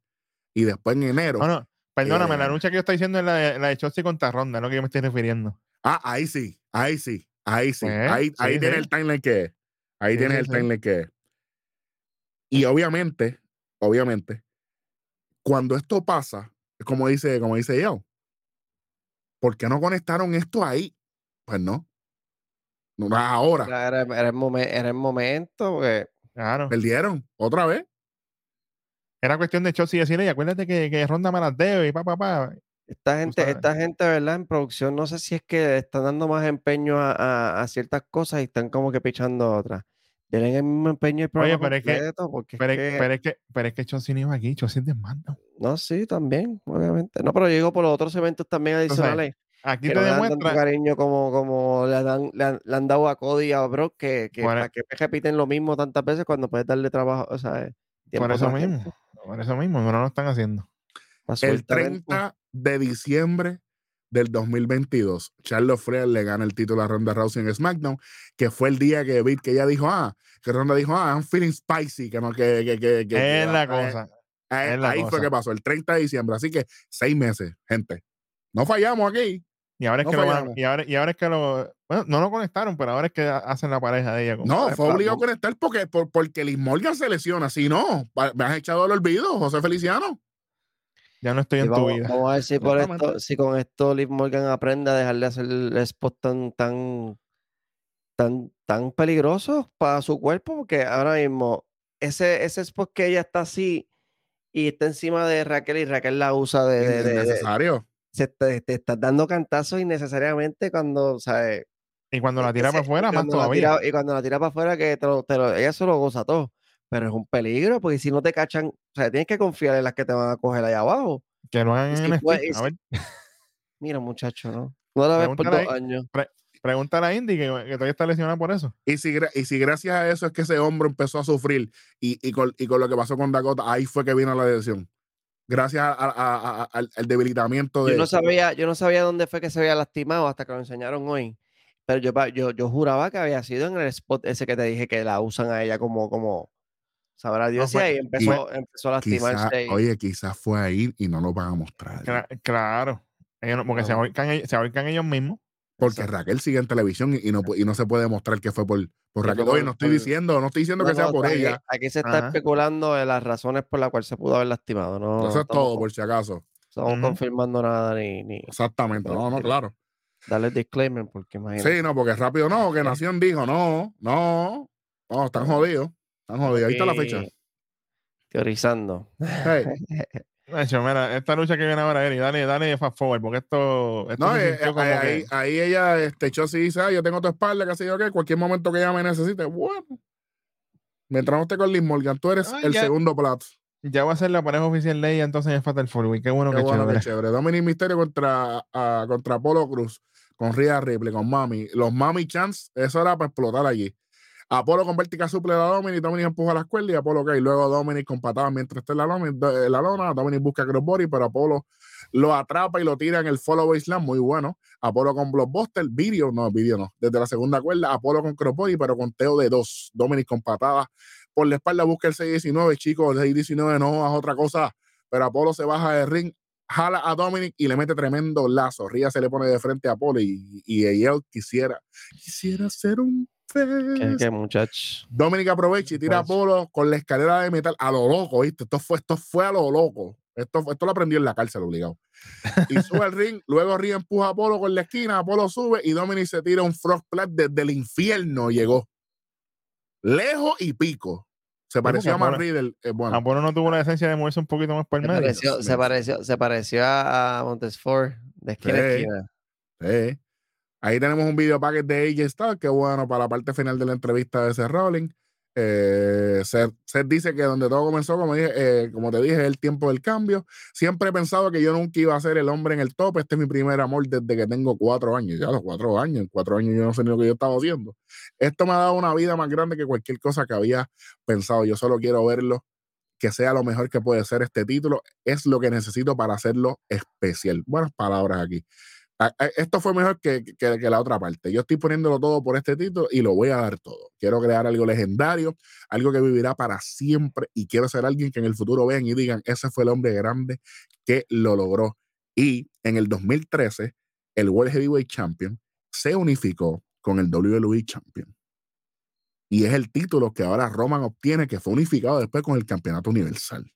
y después en enero. No, no, perdóname, la eh, lucha que yo estoy diciendo es la de, la de Chelsea contra Ronda, ¿no? Que yo me estoy refiriendo. Ah, ahí sí, ahí sí, ahí sí. Pues, ahí ahí tiene el timeline que es. Ahí tiene el timeline que es. Y obviamente, obviamente, cuando esto pasa, es como dice, como dice yo. ¿Por qué no conectaron esto ahí? Pues no. No ahora. Era, era, el, era el momento, porque Claro. Perdieron, otra vez. Era cuestión de Chelsea y decirle, acuérdate que, que Ronda me las debe y pa, pa, pa. Esta gente, esta gente, ¿verdad? En producción, no sé si es que están dando más empeño a, a, ciertas cosas y están como que pichando otras. Tienen el mismo empeño el programa Oye, pero es, que, pero, es que, pero es que Chossi no iba aquí, Chossi es de No, sí, también, obviamente. No, pero digo por los otros eventos también adicionales. Aquí te demuestra. tanto cariño como, como le, dan, le, han, dado a Cody y a Brock que, que, que repiten lo mismo tantas veces cuando puedes darle trabajo, o sea, por eso mismo, por eso mismo, no lo están haciendo. El 30 de diciembre del 2022, Charlotte Flair le gana el título a Ronda Rousey en SmackDown, que fue el día que que ella dijo, ah, que Ronda dijo, ah, I'm feeling spicy, que no, que, que, que, que es la cosa. ahí fue que pasó, el 30 de diciembre, así que seis meses, gente. No fallamos aquí. Y ahora es que lo y ahora, y ahora es que lo bueno, no lo conectaron, pero ahora es que hacen la pareja de ella. no, fue obligado a conectar porque, por, porque Liz Morgan se lesiona. Si no, me has echado al olvido, José Feliciano. Ya no estoy en tu vida. Vamos a ver si, por esto, si con esto Liv Morgan aprende a dejar de hacer el spot tan, tan, tan, tan peligroso para su cuerpo, porque ahora mismo ese, ese spot que ella está así y está encima de Raquel y Raquel la usa de... de, necesario. Se te, te estás dando cantazos innecesariamente cuando, ¿sabes? Y cuando la tira para afuera, más todavía. y cuando la tira para afuera, que ella se lo goza todo pero es un peligro, porque si no te cachan, o sea, tienes que confiar en las que te van a coger ahí abajo. Que no hagan en a ver. Mira, muchacho, ¿no? No la ves por dos años. pregúntale a Indy que, todavía está lesionada por eso. Y si, y si gracias a eso es que ese hombro empezó a sufrir y, y, con, y con lo que pasó con Dakota, ahí fue que vino la lesión. Gracias al, debilitamiento de. Yo no, sabía, yo no sabía dónde fue que se había lastimado hasta que lo enseñaron hoy. Pero yo, yo, yo juraba que había sido en el spot ese que te dije que la usan a ella como, como, Sabrá Dios ahí empezó, empezó a lastimarse. oye, quizás fue ahí y no lo van a mostrar. claro. porque se, ahorcan, ellos mismos. Porque Raquel sigue en televisión y, no, y no se puede demostrar que fue por, por Raquel. Oye, no estoy diciendo, no estoy diciendo que sea por ella. Aquí se está especulando de las razones por las cuales se pudo haber lastimado. No, Eso es todo, por si acaso. No estamos confirmando nada ni, ni, Exactamente, no, no, claro. Dale disclaimer, porque imagínate. Sí, no, porque rápido no, que Nación dijo, no, no, no, están jodidos. Ahí está la fecha. Teorizando. mira, esta lucha que viene ahora, Eri, dale, dale fast forward, porque esto. no, eh, ahí, ahí, ella este, echó así dice, ah, yo tengo tu espalda, que sé yo qué, cualquier momento que ella me necesite, bueno. Mientras no esté con Liz Morgan, tú eres el segundo plato. Ya va a ser la pareja oficial de ella entonces en Fatal Four Qué bueno, qué que, bueno chévere. Dominic Misterio contra, uh, contra Apolo Cruz, con Rhea Ripley, con Mami. Los Mami Chance, eso era para explotar allí. Apolo con vertical suple a Dominic, Dominic empuja la escuela y Apolo cae. Luego Dominic con patadas mientras está en la lona, la lona Dominic busca crossbody, pero Apolo lo atrapa y lo tira en el follow slam, muy bueno. Apolo con blockbuster, video, no, video no, desde la segunda cuerda, Apolo con crossbody, pero con teo de dos. Dominic con patadas por la espalda busca el 619, chicos, el 619 no es otra cosa, pero Apolo se baja del ring, jala a Dominic y le mete tremendo lazo. Ría se le pone de frente a Apolo y, y, él quisiera, quisiera ser un ¿Qué, muchacho? Dominic aprovecha y tira a Polo con la escalera de metal a lo loco, ¿viste? Esto fue, esto fue a lo loco. Esto, esto lo aprendió en la cárcel obligado. Y sube al ring, luego Ring empuja a Polo con la esquina, Apolo sube y Dominic se tira un frog plat desde el infierno llegó. Lejos y pico. Se pareció a Matt Riddle. Eh, bueno. Apolo no tuvo la esencia de moverse un poquito más por el medio. Pareció, se, pareció, se pareció a Montesfort de esquina a esquina. Sí. Ahí tenemos un video packet de AJ Styles, que bueno, para la parte final de la entrevista de Seth Rolling. Eh, Seth, dice que donde todo comenzó, como, dije, eh, como te dije, es el tiempo del cambio. Siempre he pensado que yo nunca iba a ser el hombre en el top. Este es mi primer amor desde que tengo cuatro años. Ya los cuatro años, en cuatro años yo no sé ni lo que yo estaba haciendo. Esto me ha dado una vida más grande que cualquier cosa que había pensado. Yo solo quiero verlo, que sea lo mejor que puede ser este título. Es lo que necesito para hacerlo especial. Buenas palabras aquí esto fue mejor que, que, la otra parte. Yo estoy poniéndolo todo por este título y lo voy a dar todo. Quiero crear algo legendario, algo que vivirá para siempre y quiero ser alguien que en el futuro vean y digan, ese fue el hombre grande que lo logró. Y en el 2013, el World Heavyweight Champion se unificó con el WWE Champion. Y es el título que ahora Roman obtiene, que fue unificado después con el Campeonato Universal.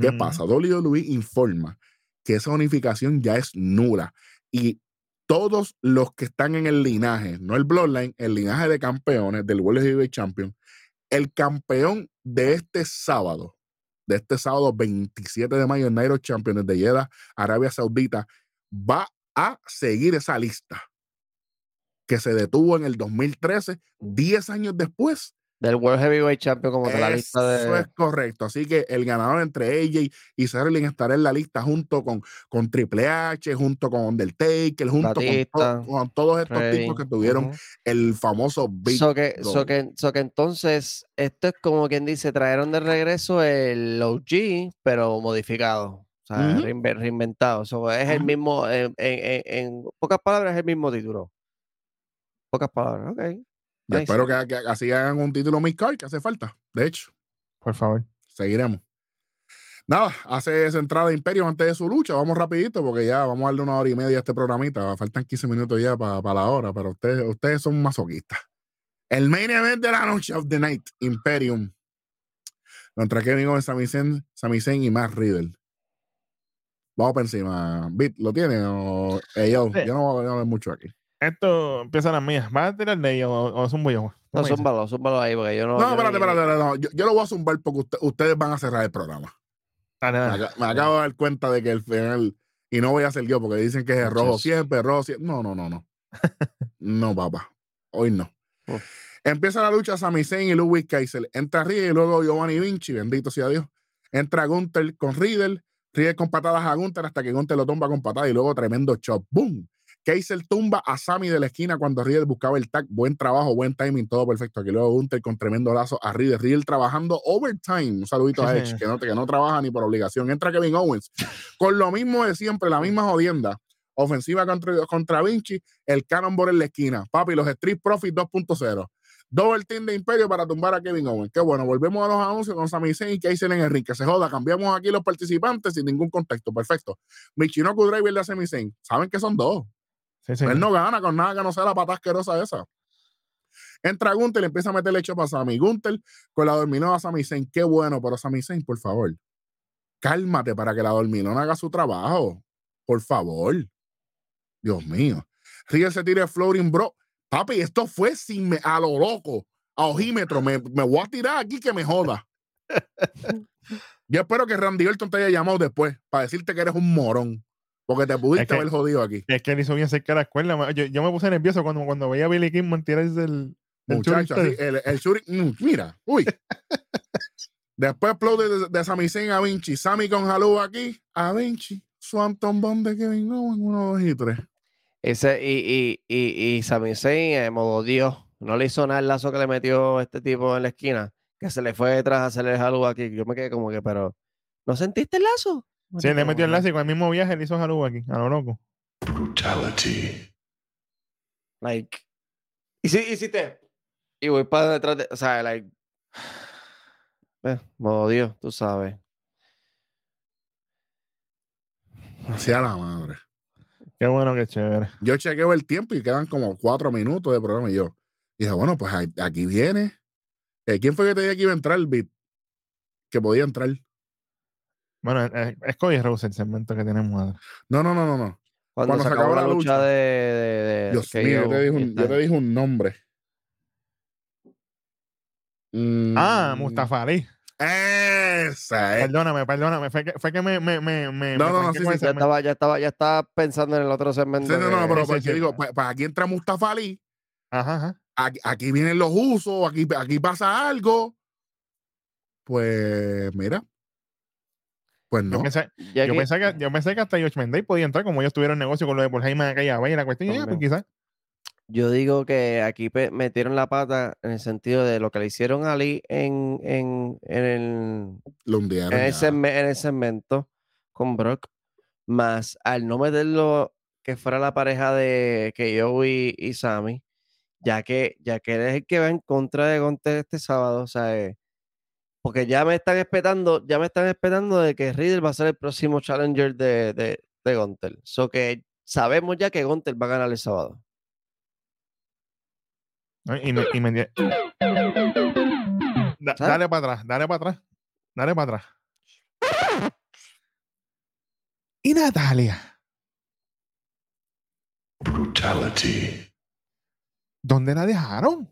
¿Qué pasa? WWE informa que esa unificación ya es nula y todos los que están en el linaje, no el Bloodline, el linaje de campeones del World Heavyweight Champion, el campeón de este sábado, de este sábado 27 de mayo, Nairo Champions de Jeddah, Arabia Saudita, va a seguir esa lista que se detuvo en el 2013, 10 años después Del World Heavyweight Champion, como de la lista de. Eso es correcto. Así que el ganador entre AJ y Sterling estará en la lista junto con, con Triple H, junto con Undertaker, junto con, todos estos tipos que tuvieron el famoso Big so que, so que, que, entonces, esto es como quien dice, trajeron de regreso el OG, pero modificado. O sea, reinventado. es el mismo, en, en, en, pocas palabras, es el mismo título. Pocas palabras, ok espero que, así hagan un título Miss Card que hace falta. De hecho, por favor. Seguiremos. Nada, hace esa entrada de Imperio antes de su lucha. Vamos rapidito porque ya vamos a darle una hora y media a este programita. Faltan 15 minutos ya para la hora, pero ustedes, ustedes son masoquistas. El main event de la noche of the night, Imperium. Contra Kevin Owens, Sami Zayn, y Matt Riddle. Vamos por encima. Bit, ¿lo tiene? O, yo, yo no voy a ver mucho aquí. Esto empieza las mías. ¿Vas a tirar de ellos o, es un yo? No, zúmbalo, zúmbalo ahí porque yo no. No, espérate, espérate, no. Yo, yo, lo voy a zumbar porque ustedes van a cerrar el programa. Me, acabo de dar cuenta de que el final. Y no voy a hacer yo porque dicen que es rojo siempre, rojo siempre. No, no, no, no. no, papá. Hoy no. Empieza la lucha Sami Zayn y Louis Kaiser. Entra Riddle y luego Giovanni Vinci, bendito sea Dios. Entra Gunther con Riddle. Riddle con patadas a Gunther hasta que Gunther lo tumba con patadas y luego tremendo chop. ¡Boom! Kaiser tumba a Sammy de la esquina cuando Riddle buscaba el tag. Buen trabajo, buen timing, todo perfecto. Aquí luego Gunter con tremendo lazo a Riddle. Riddle trabajando overtime. Un saludito a Edge, que no, que no trabaja ni por obligación. Entra Kevin Owens con lo mismo de siempre, la misma jodienda. Ofensiva contra, contra Vinci, el Cannonball en la esquina. Papi, los Street Profits 2.0. Double team de Imperio para tumbar a Kevin Owens. Qué bueno, volvemos a los anuncios con Sami Zayn y Kaiser en el ring. Que se joda, cambiamos aquí los participantes sin ningún contexto. Perfecto. Michinoku Driver de Sami Zayn. Saben que son dos. Él no gana con nada que no sea la pata asquerosa esa. Entra Gunter y empieza a meterle hecho para Sammy. Gunter con la dormilona a Sami Zayn. Qué bueno, pero Sami Zayn, por favor. Cálmate para que la dormilona haga su trabajo. Por favor. Dios mío. Riel se tira el floating, bro. Papi, esto fue sin me, a lo loco, a ojímetro. Me, me voy a tirar aquí que me joda. Yo espero que Randy Orton te haya llamado después para decirte que eres un morón. Porque te pudiste haber jodido aquí. Es que él hizo bien cerca de la escuela. Yo, me puse nervioso cuando, cuando veía a Billy King tirarse el. el Muchacho, así, el, el mm, mira, uy. Después aplaude de, de Sami Zayn a Vinci. Sami con Jalú aquí. A Vinci. Swanton Bond de Kevin Owens. Uno, dos y tres. Ese, y, y, y, y Sami Zayn, eh, modo Dios, no le hizo nada el lazo que le metió este tipo en la esquina. Que se le fue detrás a hacerle Jalú aquí. Yo me quedé como que, pero. ¿No sentiste el lazo? Sí, le metió el lazo y con el mismo viaje le hizo salud aquí, a lo loco. Brutality. Like. Y si, y si te. Y voy para detrás de. O sea, like. Eh, modo Dios, tú sabes. Hacia la madre. Qué bueno, qué chévere. Yo chequeo el tiempo y quedan como cuatro minutos de programa y yo dije, bueno, pues aquí viene. Eh, ¿Quién fue que te dije que iba a entrar el beat? Que podía entrar. Bueno, es, Cody Rose el segmento que tenemos. No, no, no, no, no. Cuando, se acabó, la lucha, de, de, Dios mío, yo te, dije un, yo te dije un nombre. Ah, mm. Mustafa Ali. Esa es. Perdóname, perdóname. Fue que, fue que me, me, me, me. No, no, no, sí, sí, ya, estaba, ya, estaba, ya estaba pensando en el otro segmento. Sí, no, no, pero porque digo, pues, pues, aquí entra Mustafa Ali. Ajá, ajá. Aquí, aquí, vienen los usos, aquí, aquí pasa algo. Pues mira, pues no. Yo pensé, yo, pensé que, yo pensé que hasta Josh Menday podía entrar, como ellos tuvieron negocio con lo de Paul Heyman aquella vez y la cuestión, ya, pues quizás. Yo digo que aquí metieron la pata en el sentido de lo que le hicieron a Lee en, en, en el, en, ese, en el segmento con Brock, más al no meterlo que fuera la pareja de que yo y, y Sammy, ya que, ya que él es el que va en contra de Gonte este sábado, o sea, eh, porque ya me están esperando, ya me están esperando de que Riddle va a ser el próximo challenger de, de, de Gunter. So que sabemos ya que Gunter va a ganar el sábado. Y me, y me... dale para atrás, dale para atrás, dale para atrás. Y Natalia. Brutality. ¿Dónde la dejaron?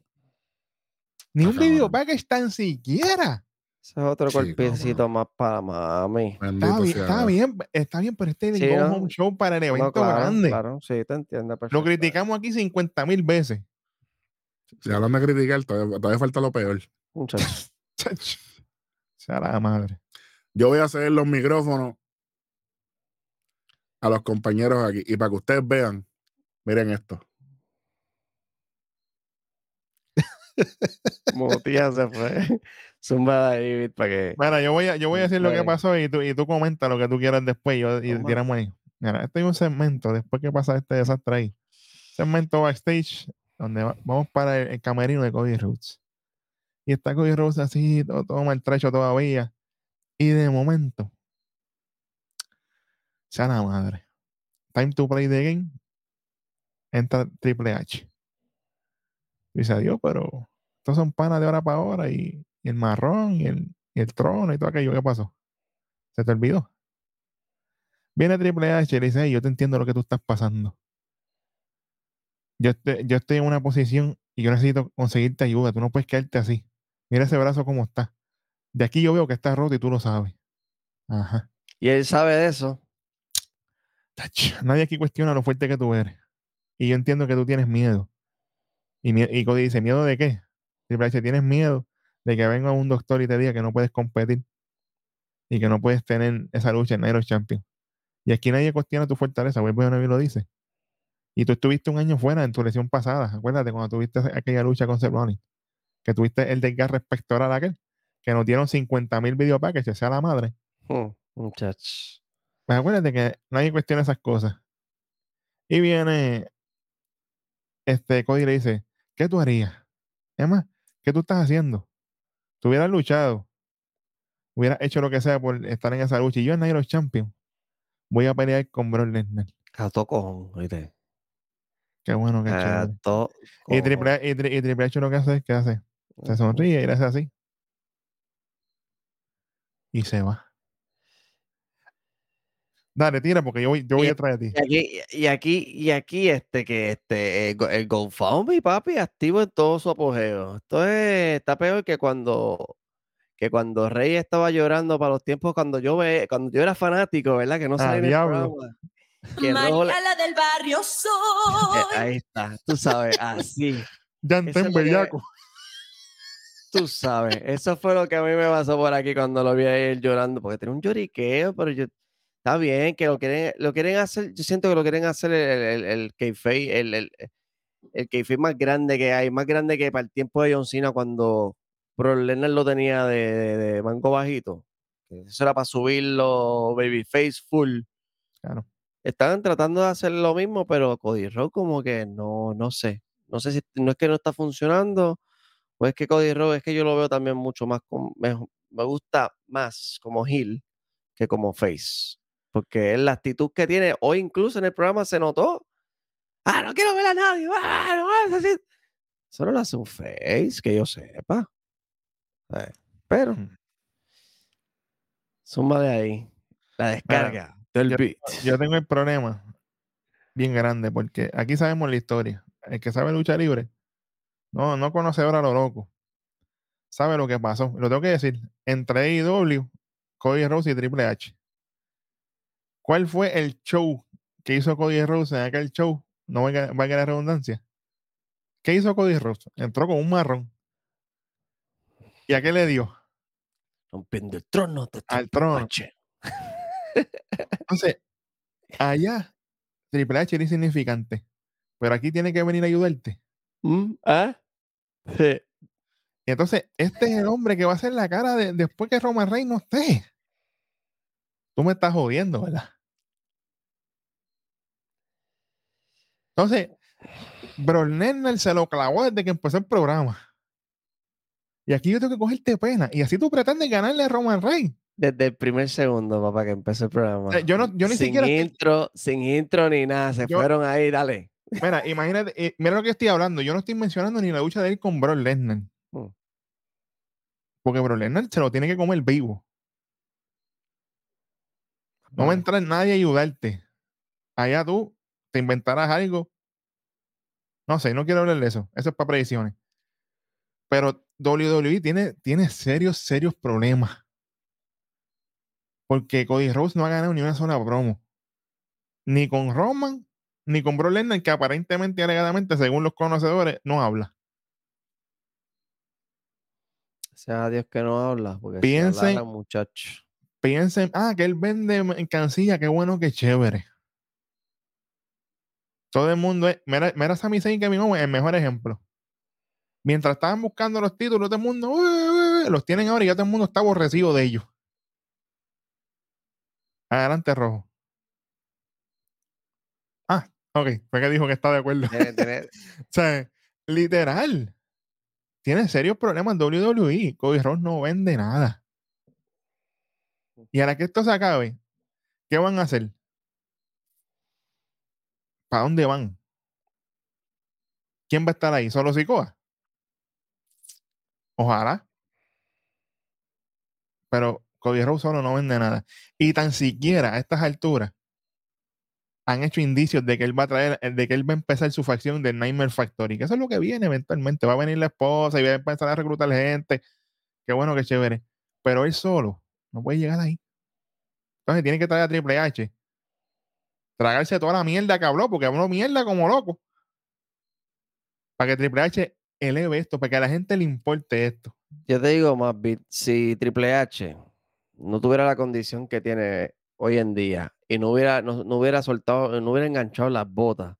Ni un video package tan siquiera. Ese es otro golpecito más para mami. Está bien, está bien, está bien, pero este es sí, un show para el evento grande. Claro, sí, te entiendo. Lo criticamos aquí 50 mil veces. Si hablan de criticar, todavía, falta lo peor. Muchachos. Sea la madre. Yo voy a hacer los micrófonos a los compañeros aquí. Y para que ustedes vean, miren esto. Mutía se fue. Zumba David para que. Mira, yo voy a, yo voy a decir lo que pasó y tú, y tú comenta lo que tú quieras después yo, y tiramos ahí. Mira, este es un segmento después que pasa este desastre ahí. Segmento backstage donde vamos para el, camerino de Cody Rhodes. Y está Cody Rhodes así, todo, todo maltrecho todavía. Y de momento, sea la madre. Time to play the game. Entra Triple H. Dice adiós, pero estos son panas de hora para hora y, el marrón y el, el, trono y todo aquello. ¿Qué pasó? ¿Se te olvidó? Viene Triple H y le dice, yo te entiendo lo que tú estás pasando. Yo, yo estoy en una posición y yo necesito conseguirte ayuda. Tú no puedes quedarte así. Mira ese brazo como está. De aquí yo veo que está roto y tú lo sabes. Ajá. Y él sabe de eso. Nadie aquí cuestiona lo fuerte que tú eres. Y yo entiendo que tú tienes miedo. Y, y Cody dice, ¿miedo de qué? Triple H, tienes miedo de que venga un doctor y te diga que no puedes competir y que no puedes tener esa lucha en Nairo Champion. Y aquí nadie cuestiona tu fortaleza, Webber no lo dice. Y tú estuviste un año fuera en tu lesión pasada. Acuérdate cuando tuviste aquella lucha con Cerrone, que tuviste el desgarre pectoral aquel, que nos dieron 50 mil video packages, sea la madre. Hmm, muchachos. Pues acuérdate que nadie cuestiona esas cosas. Y viene este Cody y le dice, ¿qué tú harías? Emma, ¿qué tú estás haciendo? Tú hubieras luchado, hubieras hecho lo que sea por estar en esa lucha. Y yo en Nairo Champion voy a pelear con Brock Lesnar. Cato con, oíste. Qué bueno que y triple, y, y triple H lo que hace es que hace. Se sonríe y le hace así. Y se va. Dale, tira, porque yo voy, yo voy a traer a ti. Y aquí, y aquí, y aquí, este, que este, el, GoFundMe, papi, activo en todo su apogeo. Esto es, está peor que cuando, que cuando Rey estaba llorando para los tiempos cuando yo ve, cuando yo era fanático, ¿verdad? Que no sabía el diablo. Que la del barrio eh, soy. Ahí está, tú sabes, así. Yantén bellaco. Tú sabes, eso fue lo que a mí me pasó por aquí cuando lo vi a él llorando, porque tenía un lloriqueo, pero yo Está bien que lo quieren, lo quieren hacer, yo siento que lo quieren hacer el, el, el kayfabe, el, el, el más grande que hay, más grande que para el tiempo de John Cena cuando Pro Lennon lo tenía de, de, mango bajito. Eso era para subirlo babyface full. Claro. Estaban tratando de hacer lo mismo, pero Cody Rock como que no, no sé. No sé si no es que no está funcionando o es que Cody Rock es que yo lo veo también mucho más, me, me gusta más como heel que como face. Porque es la actitud que tiene, hoy incluso en el programa se notó. Ah, no quiero ver a nadie. Ah, no, así. Solo lo hace un face, que yo sepa. Eh, pero, suma de ahí. La descarga del yo, beat. Yo tengo el problema bien grande, porque aquí sabemos la historia. El que sabe lucha libre, no, no conoce ahora lo loco. Sabe lo que pasó. Lo tengo que decir. Entre AEW, Cody Rose y Triple H. ¿Cuál fue el show que hizo Cody Rhodes en aquel show? No valga, a la redundancia. ¿Qué hizo Cody Rhodes? Entró con un marrón. ¿Y a qué le dio? Rompiendo el trono. Al trono. Entonces, allá, Triple H era insignificante. Pero aquí tiene que venir a ayudarte. ¿Mm? ¿Ah? Sí. Entonces, este es el hombre que va a hacer la cara de, después que Roman Reigns no esté. Tú me estás jodiendo, ¿verdad? Entonces, Bro se lo clavó desde que empezó el programa. Y aquí yo tengo que cogerte pena. Y así tú pretendes ganarle a Roman Reigns. Desde el primer segundo, papá, que empezó el programa. yo, no, yo ni sin siquiera. Intro, Sin intro ni nada. Se fueron ahí, dale. Mira, imagínate, eh, mira lo que estoy hablando. Yo no estoy mencionando ni la lucha de él con Bro Lesnar. Mm. Porque Bro Lesnar se lo tiene que comer vivo. No va a entrar nadie a ayudarte. Allá tú te inventarás algo. No sé, no quiero hablar de eso. Eso es para predicciones. Pero WWE tiene, tiene serios, serios problemas. Porque Cody Rose no ha ganado ni una sola promo. Ni con Roman, ni con Brock Lesnar, que aparentemente, alegadamente, según los conocedores, no habla. Sea Dios que no habla, porque piensen, si muchacho. Piensen, ah, que él vende cancilla, qué bueno, qué chévere. Todo el mundo es, mira, mira Sami Zayn que mi el mejor ejemplo. Mientras estaban buscando los títulos, todo el mundo los tienen ahora y ya todo el mundo está aborrecido de ellos. Adelante, Rojo. Ah, ok, fue que dijo que está de acuerdo. o sea, literal. Tiene serios problemas WWE. Cody Rhodes no vende nada. Y ahora que esto se acabe, ¿qué van a hacer? ¿Para dónde van? ¿Quién va a estar ahí? ¿Solo Sikoa? Ojalá. Pero Cody Rhodes solo no vende nada. Y tan siquiera a estas alturas han hecho indicios de que él va a traer, de que él va a empezar su facción de Nightmare Factory, que eso es lo que viene eventualmente. Va a venir la esposa y va a empezar a reclutar gente. Qué bueno, qué chévere. Pero él solo no puede llegar ahí. Entonces tiene que traer a Triple H tragarse toda la mierda que habló, porque habló mierda como loco. Para que Triple H eleve esto, para que a la gente le importe esto. Yo te digo más, si Triple H no tuviera la condición que tiene hoy en día y no hubiera, no, hubiera soltado, no hubiera enganchado las botas,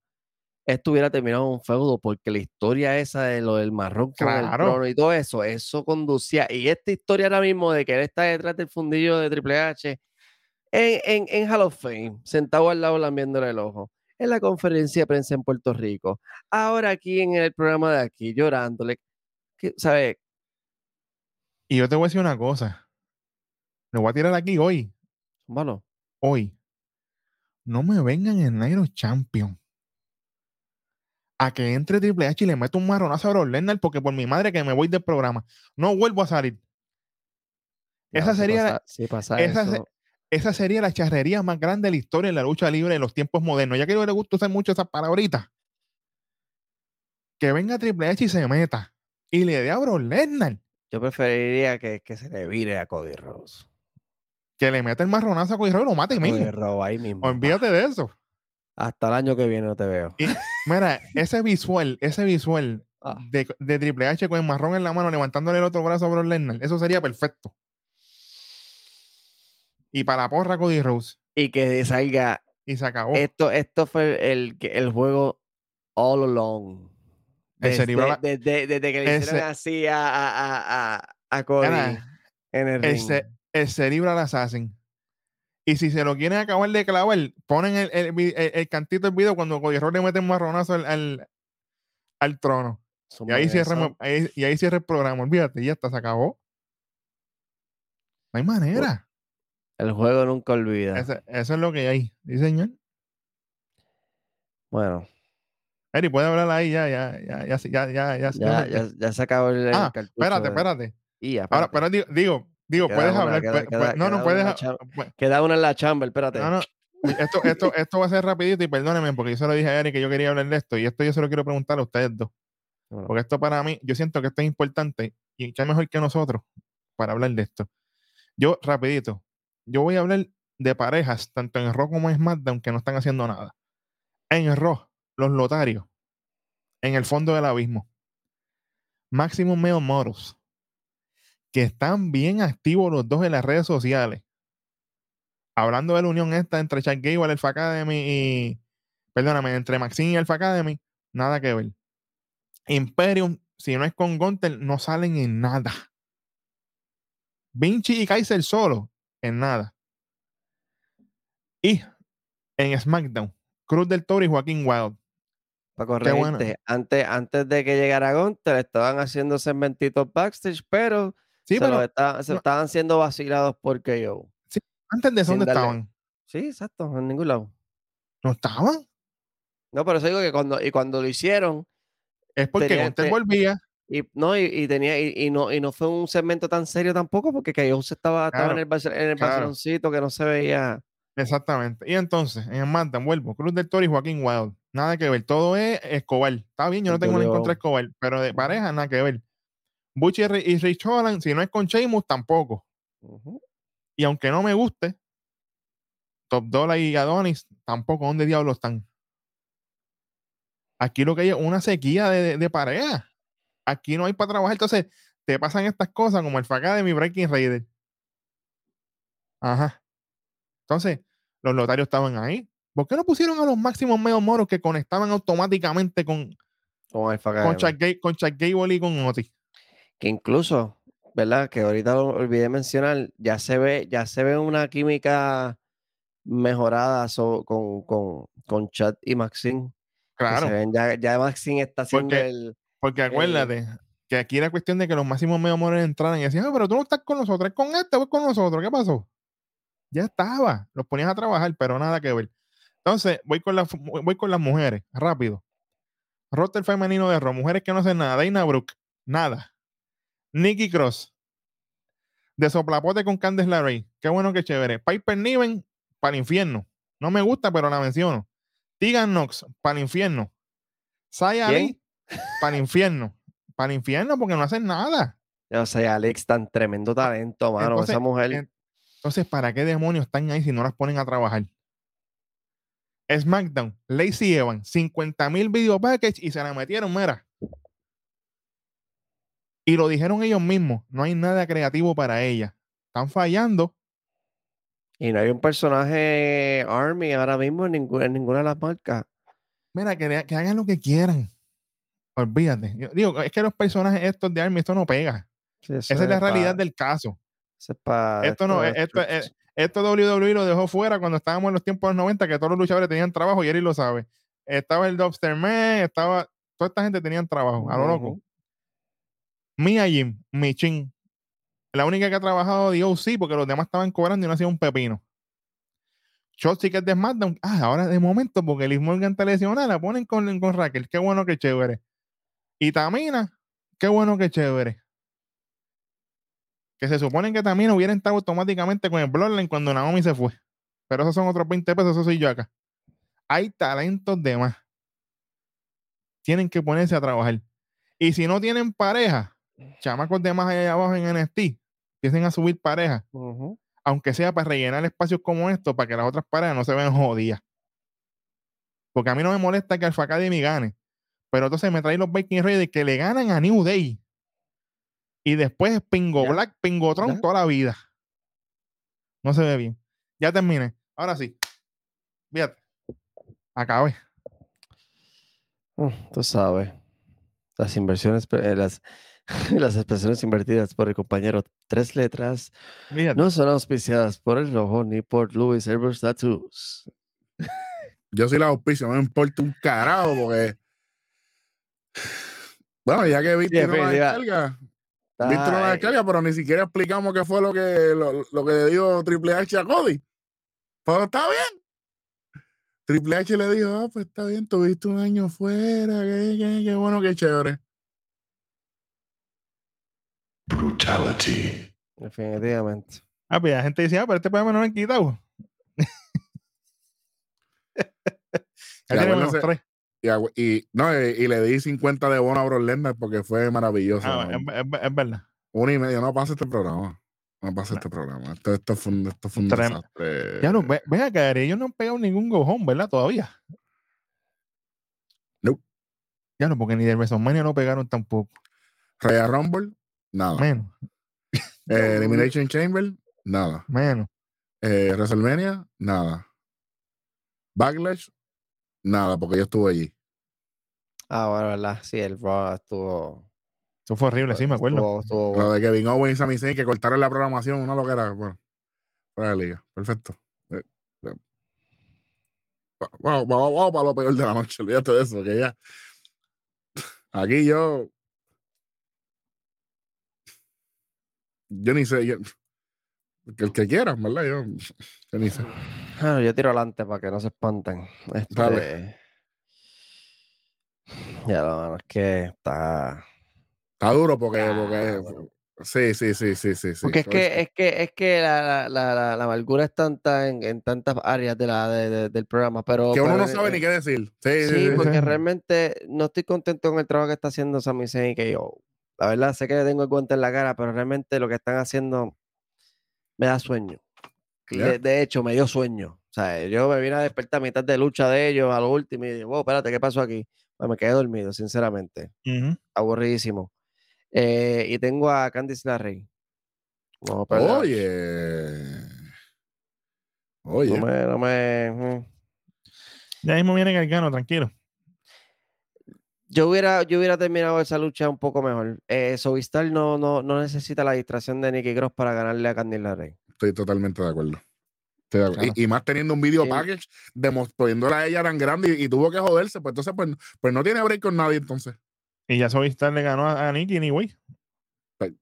esto hubiera terminado un feudo porque la historia esa de lo del marrón con el trono y todo eso, eso conducía. Y esta historia ahora mismo de que él está detrás del fundillo de Triple H en, en, Hall of Fame, sentado al lado lambiéndole el ojo, en la conferencia de prensa en Puerto Rico, ahora aquí en el programa de aquí, llorándole, ¿sabes? Y yo te voy a decir una cosa, lo voy a tirar aquí hoy. Malo. Hoy. No me vengan en Nairo Champion a que entre Triple H y le meto un marronazo a Brock porque por mi madre que me voy del programa. No vuelvo a salir. esa sería. pasa esa, esa sería la charrería más grande de la historia de la lucha libre de los tiempos modernos. Ya que no le gusta usar mucho esas palabritas. Que venga Triple H y se meta. Y le dé a Brock Lesnar. Yo preferiría que, se le vire a Cody Rhodes. Que le meta el marronazo a Cody Rhodes y lo mate mismo. Cody Rhodes ahí mismo. Olvídate de eso. Hasta el año que viene no te veo. mira, ese visual, ese visual ah. de, de, Triple H con el marrón en la mano levantándole el otro brazo a Brock Lesnar, eso sería perfecto y para la porra Cody Rose. Y que salga. Y se acabó. Esto, esto fue el, el juego all along. Desde, desde, desde, que le hicieron así a, a, a, a Cody en el ring. El, Cerebral Assassin. Y si se lo quieren acabar de clavar, ponen el, el, el, cantito del video cuando Cody Rose le mete un marronazo al, al, al trono. Y ahí, cierra, ahí, y ahí cierra el programa. Olvídate, ya está, se acabó. No hay manera. El juego nunca olvida. Eso, es lo que hay, ¿sí, señor? Bueno. Eri, puede hablar ahí ya, ya, ya, ya, ya, ya, ya, ya, ya, se acabó el, ah, espérate, espérate. Y ya, Ahora, pero digo, digo, puedes hablar. no, no puedes. Queda una en la chamba, espérate. No, no. Esto, esto, esto va a ser rapidito y perdónenme porque yo se lo dije a Eri que yo quería hablar de esto y esto yo se lo quiero preguntar a ustedes dos. Porque esto para mí, yo siento que esto es importante y que mejor que nosotros para hablar de esto. Yo, rapidito, yo voy a hablar de parejas, tanto en Raw como en SmackDown, que no están haciendo nada. En Raw, los lotarios, en el fondo del abismo. Maximum Male Models, que están bien activos los dos en las redes sociales. Hablando de la unión esta entre Chuck Gable, Alpha Academy y. Perdóname, entre Maxine y Alpha Academy, nada que ver. Imperium, si no es con Gunter, no salen en nada. Vinci y Kaiser solo en nada. Y en SmackDown, Cruz del Toro y Joaquín Wild. Para corregirte, antes, antes de que llegara Gunter, estaban haciendo segmentitos backstage, pero, se, pero estaban siendo vacilados por KO. Sí, antes de eso, ¿dónde estaban? Sí, exacto, en ningún lado. ¿No estaban? No, pero eso digo que cuando, y cuando lo hicieron. Es porque Gunter volvía. Y no, y, tenía, y, no, y no fue un segmento tan serio tampoco, porque se estaba, estaba en el, en el que no se veía. Exactamente. Y entonces, en el vuelvo, Cruz del Toro y Joaquín Wild. Nada que ver. Todo es Escobar. Está bien, yo no tengo nada en contra de Escobar, pero de pareja, nada que ver. Butch y, Rich Holland, si no es con Sheamus, tampoco. Y aunque no me guste, Top Dollar y Adonis, tampoco. ¿Dónde diablos están? Aquí lo que hay es una sequía de, de pareja. Aquí no hay para trabajar. Entonces, te pasan estas cosas como el FACA de mi Breaking Raider. Ajá. Entonces, los notarios estaban ahí. ¿Por qué no pusieron a los máximos medio moros que conectaban automáticamente con, con, el con, Gable y con Otis? Que incluso, ¿verdad? Que ahorita lo olvidé mencionar, ya se ve, ya se ve una química mejorada con, con, con Chad y Maxine. Claro. ya, ya Maxine está haciendo el. Porque acuérdate que aquí era cuestión de que los máximos medio moros entraran y decían, ah, pero tú no estás con nosotros, es con este, o con nosotros, ¿qué pasó? Ya estaba, los ponías a trabajar, pero nada que ver. Entonces, voy con, la, voy con las mujeres, rápido. Roster femenino de Ro, mujeres que no hacen nada. Dana Brooke, nada. Nikki Cross, de soplapote con Candice LeRae, qué bueno que chévere. Piper Niven, para el infierno. No me gusta, pero la menciono. Tegan Knox, para el infierno. Saya Ali, para el infierno. Para el infierno, porque no hacen nada. O sea, Alex, tan tremendo talento, mano. esa mujer. Entonces, ¿para qué demonios están ahí si no las ponen a trabajar? SmackDown, Lacey Evans, 50 mil video package y se la metieron, mira. Y lo dijeron ellos mismos, no hay nada creativo para ella. Están fallando. Y no hay un personaje Army ahora mismo en, ninguna, de las marcas. Mira, que, que, hagan lo que quieran. Olvídate. digo, es que los personajes estos de Army, esto no pega. Esa es la realidad del caso esto, no, esto, esto, WWE lo dejó fuera cuando estábamos en los tiempos de los 90, que todos los luchadores tenían trabajo y él lo sabe. Estaba el Dubster Man, estaba, toda esta gente tenían trabajo, a lo loco. Mia Jim, Michin, la única que ha trabajado de OC porque los demás estaban cobrando y no hacía un pepino. Shotzi que es de SmackDown, ah, ahora de momento, porque Liz Morgan está lesionada, la ponen con, con Raquel, qué bueno que chévere. Y Tamina, qué bueno que chévere que se supone que también hubieran estado automáticamente con el Bloodline cuando Naomi se fue. Pero esos son otros 20 pesos, eso soy yo acá. Hay talentos de más. Tienen que ponerse a trabajar. Y si no tienen pareja, chamacos de más allá abajo en NST, empiecen a subir pareja. Aunque sea para rellenar espacios como estos, para que las otras parejas no se vean jodidas. Porque a mí no me molesta que Alpha Academy gane. Pero entonces me traen los Viking Raiders que le ganan a New Day y después Pingo Black, Pingotron toda la vida. No se ve bien. Ya terminé. Ahora sí. Fíjate. Acabe. Mm, tú sabes. Las inversiones, eh, las, las expresiones invertidas por el compañero Tres Letras no son auspiciadas por el rojo ni por Louis Herbert Tattoos. Yo sí la auspicio, no me importa un carajo porque. Bueno, ya que viste no la Viste una descarga, pero ni siquiera explicamos qué fue lo que, lo, que le dijo Triple H a Cody. Pero está bien. Triple H le dijo, ah, pues está bien, tuviste un año fuera, qué, bueno, qué chévere. Brutality. Definitivamente. Ah, pues la gente dice, ah, pero este programa no lo han quitado. Y, no, y, le di 50 de bono a Bro porque fue maravilloso. Ah, es, verdad. Uno y medio, no pasa este programa. No pasa este programa. Esto, esto fue un, esto fue un desastre. Ya no, ven a caer, ellos no han pegado ningún gojón, ¿verdad? Todavía. No. Ya no, porque ni de WrestleMania no pegaron tampoco. Royal Rumble, nada. Menos. Eh, Elimination Chamber, nada. Menos. Eh, WrestleMania, nada. Backlash, Nada, porque yo estuve allí. Ah, bueno, ¿verdad? Sí, el Raw estuvo. Eso fue horrible, sí, me acuerdo. Lo de Kevin Owens y Sami Zayn que cortaron la programación, una lo que era. Bueno, para la liga. Perfecto. Eh, eh. Vamos, vamos, vamos para lo peor de la noche. Olvídate de eso, que ya. Aquí yo. Yo ni sé. Yo, el que quiera, ¿verdad? Yo, yo ni sé. Yo tiro adelante para que no se espanten. Este... Ya, lo es que está. Está duro porque, porque Sí, sí, sí, sí, sí. Porque es que, es que, es que la, la, la, la amargura es tanta en, en, tantas áreas de la, de, del programa, pero... Que uno no sabe ni qué decir. Sí, sí, porque realmente no estoy contento con el trabajo que está haciendo Sami Zayn, que yo, la verdad, sé que le tengo el guante en la cara, pero realmente lo que están haciendo me da sueño. De, hecho, me dio sueño. O sea, yo me vine a despertar a mitad de lucha de ellos a lo último y dije, wow, espérate, ¿qué pasó aquí? Me quedé dormido, sinceramente. Aburridísimo. Eh, y tengo a Candice LaRey. Oye. Oye. No me. No me Ya mismo viene Gargano, tranquilo. Yo hubiera, yo hubiera terminado esa lucha un poco mejor. Eh, no, no, no necesita la distracción de Nicky Cross para ganarle a Candice LaRey. Estoy totalmente de acuerdo. Y, más teniendo un video package demostrándola a ella tan grande y, tuvo que joderse, pues entonces pues, pues, no tiene break con nadie entonces. Y ya Sovistar le ganó a, a Nicky anyway. Pues,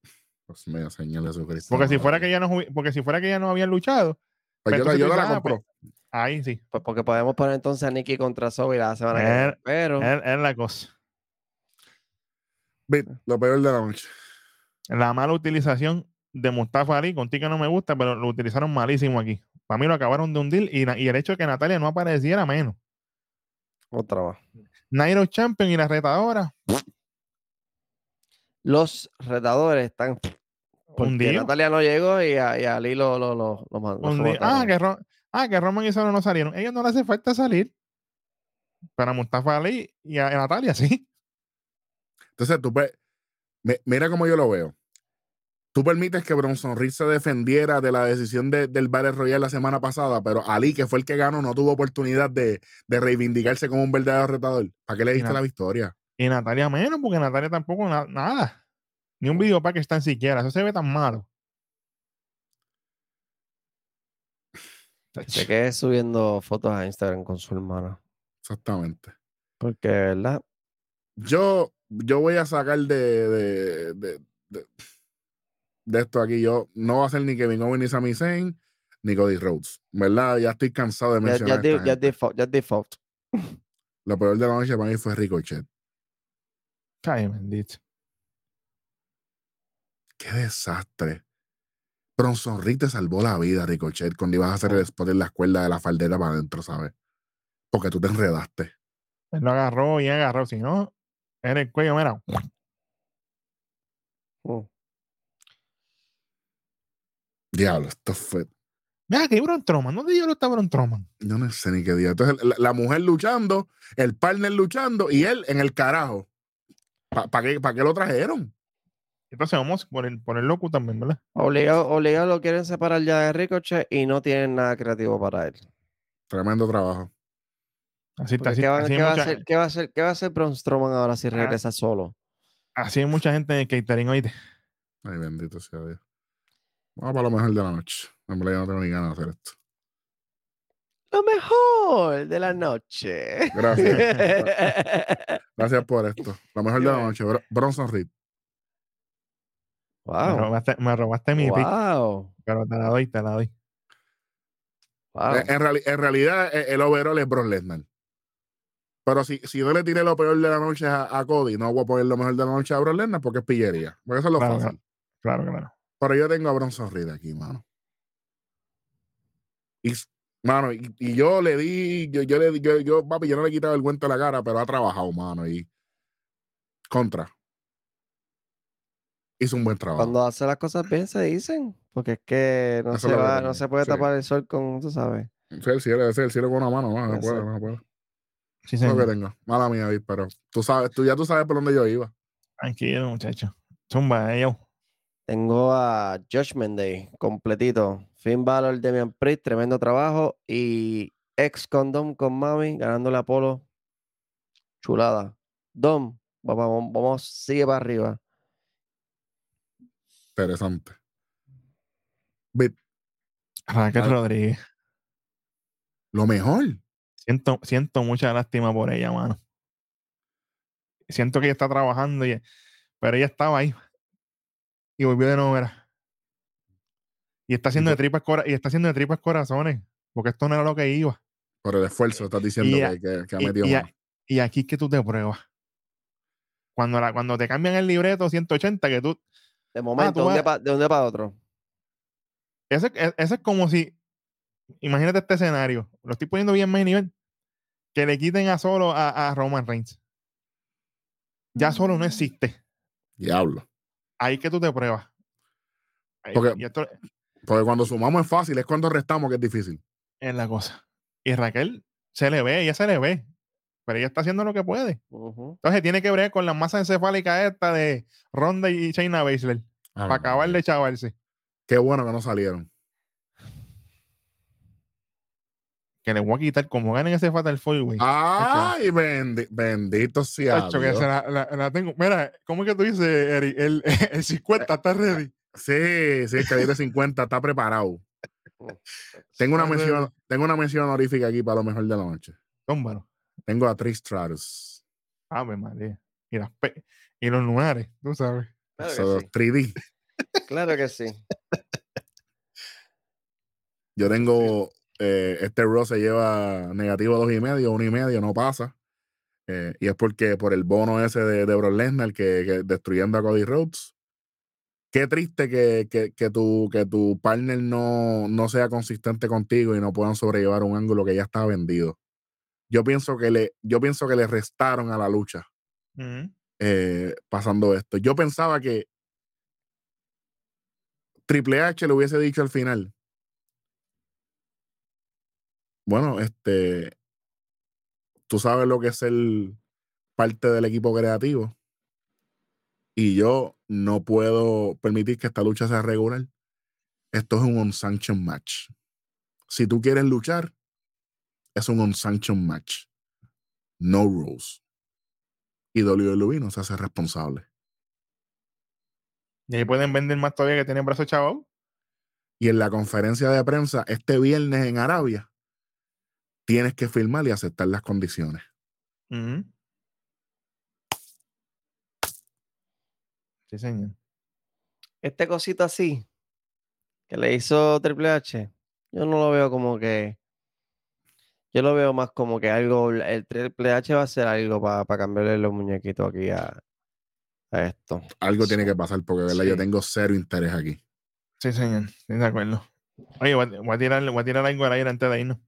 pues señal de Porque si fuera que ella no porque si fuera que ya no habían luchado. Pues, pues yo, la, ah, compro. ahí sí. Pues porque podemos poner entonces a Nicky contra Zoe la semana que viene. Pero. Es la cosa. lo peor de la noche. La mala utilización de Mustafa Ali, contigo no me gusta, pero lo utilizaron malísimo aquí. Para mí lo acabaron de hundir y, y el hecho de que Natalia no apareciera menos. Otra vez. Nairo Champion y la retadora. Los retadores están. Porque Natalia no llegó y, a, Ali lo, lo, lo, lo mandó. Ah, que ah, que Roman y Solo no salieron. Ellos no le hace falta salir. Pero a Mustafa Ali y a, Natalia sí. Entonces tú pues, mira cómo yo lo veo tú permites que Bronson Reed se defendiera de la decisión del Battle Royale la semana pasada, pero Ali, que fue el que ganó, no tuvo oportunidad de, reivindicarse como un verdadero retador. ¿Para qué le diste la victoria? Y Natalia menos, porque Natalia tampoco nada. Ni un video para que tan siquiera. Eso se ve tan malo. Se quedé subiendo fotos a Instagram con su hermana. Exactamente. Porque, ¿verdad? Yo, yo voy a sacar de de esto aquí, yo no va a ser ni Kevin Owens ni Sami Zayn ni Cody Rhodes. ¿Verdad? Ya estoy cansado de mencionar. Ya, ya, default, ya default. Lo peor de la noche para mí fue Ricochet. Ay, bendito. Qué desastre. Bronson Rick te salvó la vida, Ricochet, cuando ibas a hacer el spot en la escuela de la faldera para adentro, ¿sabes? Porque tú te enredaste. Él lo agarró y agarró, si no, en el cuello, mira. Oh. Diablo, esto fue. Mira, que Bron Troman, ¿dónde diablo está Bron Troman? Yo no sé ni qué día. Entonces, la, mujer luchando, el partner luchando y él en el carajo. ¿Para qué, qué lo trajeron? Entonces vamos por el, por el loco también, ¿verdad? Obligado, obligado lo quieren separar ya de Ricochet y no tienen nada creativo para él. Tremendo trabajo. Así está. Así, ¿qué, va, a hacer, ¿qué, va a hacer, ¿Qué va a hacer Braun Strowman ahora si ah. regresa solo? Así hay mucha gente en el catering, oíste. Ay, bendito sea Dios. Vamos para lo mejor de la noche. En verdad, yo no tengo ni ganas de hacer esto. Lo mejor de la noche. Gracias. Gracias por esto. Lo mejor de la noche. Bronson Reed. Wow. Me robaste, me robaste mi wow. Pero te la doy, te la doy. Wow. En, realidad, e, el overall es Bron Lesnar. Pero si, si no le tiré lo peor de la noche a, Cody, no voy a poner lo mejor de la noche a Bron Lesnar porque es pillería. Porque eso es lo fácil. Claro, claro. Pero yo tengo a Bronson Reed aquí, mano. Y, mano, y, yo le di, yo, yo le yo, yo, papi, yo no le he quitado el cuento a la cara, pero ha trabajado, mano. Y contra. Hizo un buen trabajo. Cuando hace las cosas bien se dicen, porque es que no, se, va, no se puede tapar el sol con, tú sabes. Es el cielo, es el cielo con una mano, no, no puede, no puede. Sí, sí. que tengo. Mala mía, pero tú sabes, tú ya tú sabes por dónde yo iba. Tranquilo, muchacho. Zumba, yo. Tengo a Judgment Day completito. Finn Balor, Demian Priest, tremendo trabajo. Y ex Condom con Mami, ganándole a Polo. Chulada. Dom, vamos, vamos, sigue para arriba. Interesante. Raquel Rodríguez. Lo mejor. Siento, siento mucha lástima por ella, mano. Siento que ella está trabajando, y, pero ella estaba ahí y volvió de nuevo, Y está haciendo de tripas y está haciendo de tripas corazones, porque esto no era lo que iba. Por el esfuerzo, estás diciendo que, ha metido y, y, aquí que tú te pruebas. Cuando, la, cuando te cambian el libreto 180, que tú. De ah, momento, de un día para otro. Ese, e, ese, es como si. Imagínate este escenario. Lo estoy poniendo bien más nivel. Que le quiten a solo a, a Roman Reigns. Ya solo no existe. Diablo ahí que tú te pruebas. porque, porque cuando sumamos es fácil, es cuando restamos que es difícil. Es la cosa. Y Raquel se le ve, ella se le ve. pero ella está haciendo lo que puede. Entonces tiene que ver con la masa encefálica esta de Ronda y Shayna Baszler ah, para acabar de chavarse. Qué bueno que no salieron. Que le voy a quitar como ganen ese Fatal Four, güey. Ay, bendito sea. la, tengo. Mira, ¿cómo es que tú dices, Eric? El, el 50 está ready. Sí, sí, el de 50 está preparado. tengo una mención, tengo una mención honorífica aquí para lo mejor de la noche. Tómbalo. Tengo a Trish Stratus. Ave María. Y, y los lunares, tú sabes. Claro 3D. claro que sí. Yo tengo eh, este Raw se lleva negativo dos y medio, uno y medio, no pasa. Eh, y es porque por el bono ese de, de Brock Lesnar que, destruyendo a Cody Rhodes. Qué triste que, que, tu, que tu partner no, no sea consistente contigo y no puedan sobrellevar un ángulo que ya está vendido. Yo pienso que le, yo pienso que le restaron a la lucha eh, pasando esto. Yo pensaba que Triple H le hubiese dicho al final, bueno, este, tú sabes lo que es el parte del equipo creativo. Y yo no puedo permitir que esta lucha sea regular. Esto es un unsanctioned match. Si tú quieres luchar, es un unsanctioned match. No rules. Y WWE no se hace responsable. Y ahí pueden vender más todavía que tienen brazo chavo. Y en la conferencia de prensa este viernes en Arabia, tienes que firmar y aceptar las condiciones. Sí, señor. Este cosito así que le hizo Triple H, yo no lo veo como que. Yo lo veo más como que algo. El Triple H va a hacer algo para cambiarle los muñequitos aquí a, esto. Algo tiene que pasar porque ¿verdad? yo tengo cero interés aquí. Sí, señor. Estoy de acuerdo. Oye, voy a, tirar, voy a tirar algo al aire antes de irnos.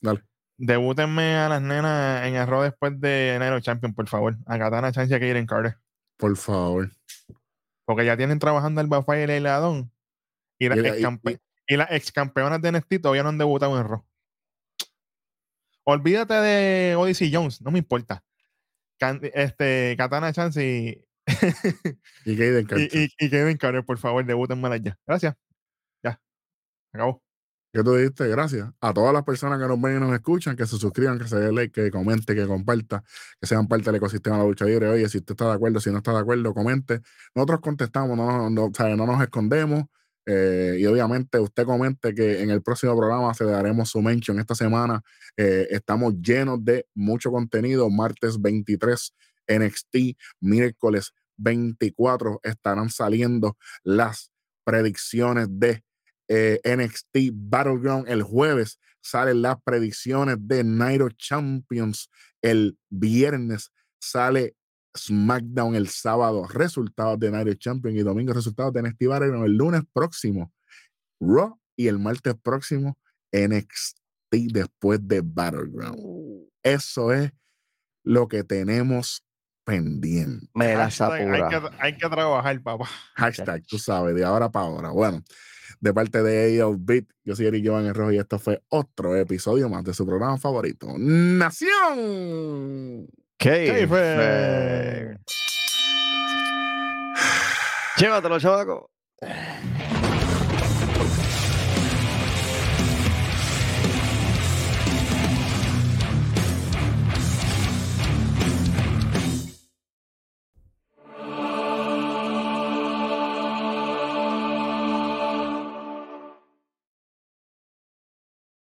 Dale. Debútenme a las nenas en arroz después de Nairo Champion, por favor. A Katana Chance y a Kaden Carter. Por favor. Porque ya tienen trabajando el Bafay y el Adón. Y, las ex campeonas de NXT todavía no han debutado en Raw. Olvídate de Odyssey Jones, no me importa. este, Katana Chance y. y Kaden Carter. Y, y, Carter, por favor, debútenme ya. Gracias. Ya. Acabó. ¿Qué tú dijiste? Gracias. A todas las personas que nos ven y nos escuchan, que se suscriban, que se dé like, que comente, que comparta, que sean parte del ecosistema de la lucha libre. Oye, si usted está de acuerdo, si no está de acuerdo, comente. Nosotros contestamos, no, no, no nos escondemos. Eh, y obviamente usted comente que en el próximo programa se le daremos su mention. Esta semana eh, estamos llenos de mucho contenido. Martes 23 NXT, miércoles 24 estarán saliendo las predicciones de eh, NXT Battleground. El jueves salen las predicciones de Nairo Champions. El viernes sale SmackDown el sábado, resultados de Nairo Champions y domingo resultados de NXT Battleground. El lunes próximo, Raw y el martes próximo, NXT después de Battleground. Uh. Eso es lo que tenemos pendiente. Me hay, que, hay que trabajar, papá. Hashtag, tú sabes, de ahora para ahora. Bueno de parte de AL Beat. Yo soy Eric Jovan Rojo y esto fue otro episodio más de su programa favorito, Nación. ¿Qué fue? Llévatelo, chavaco.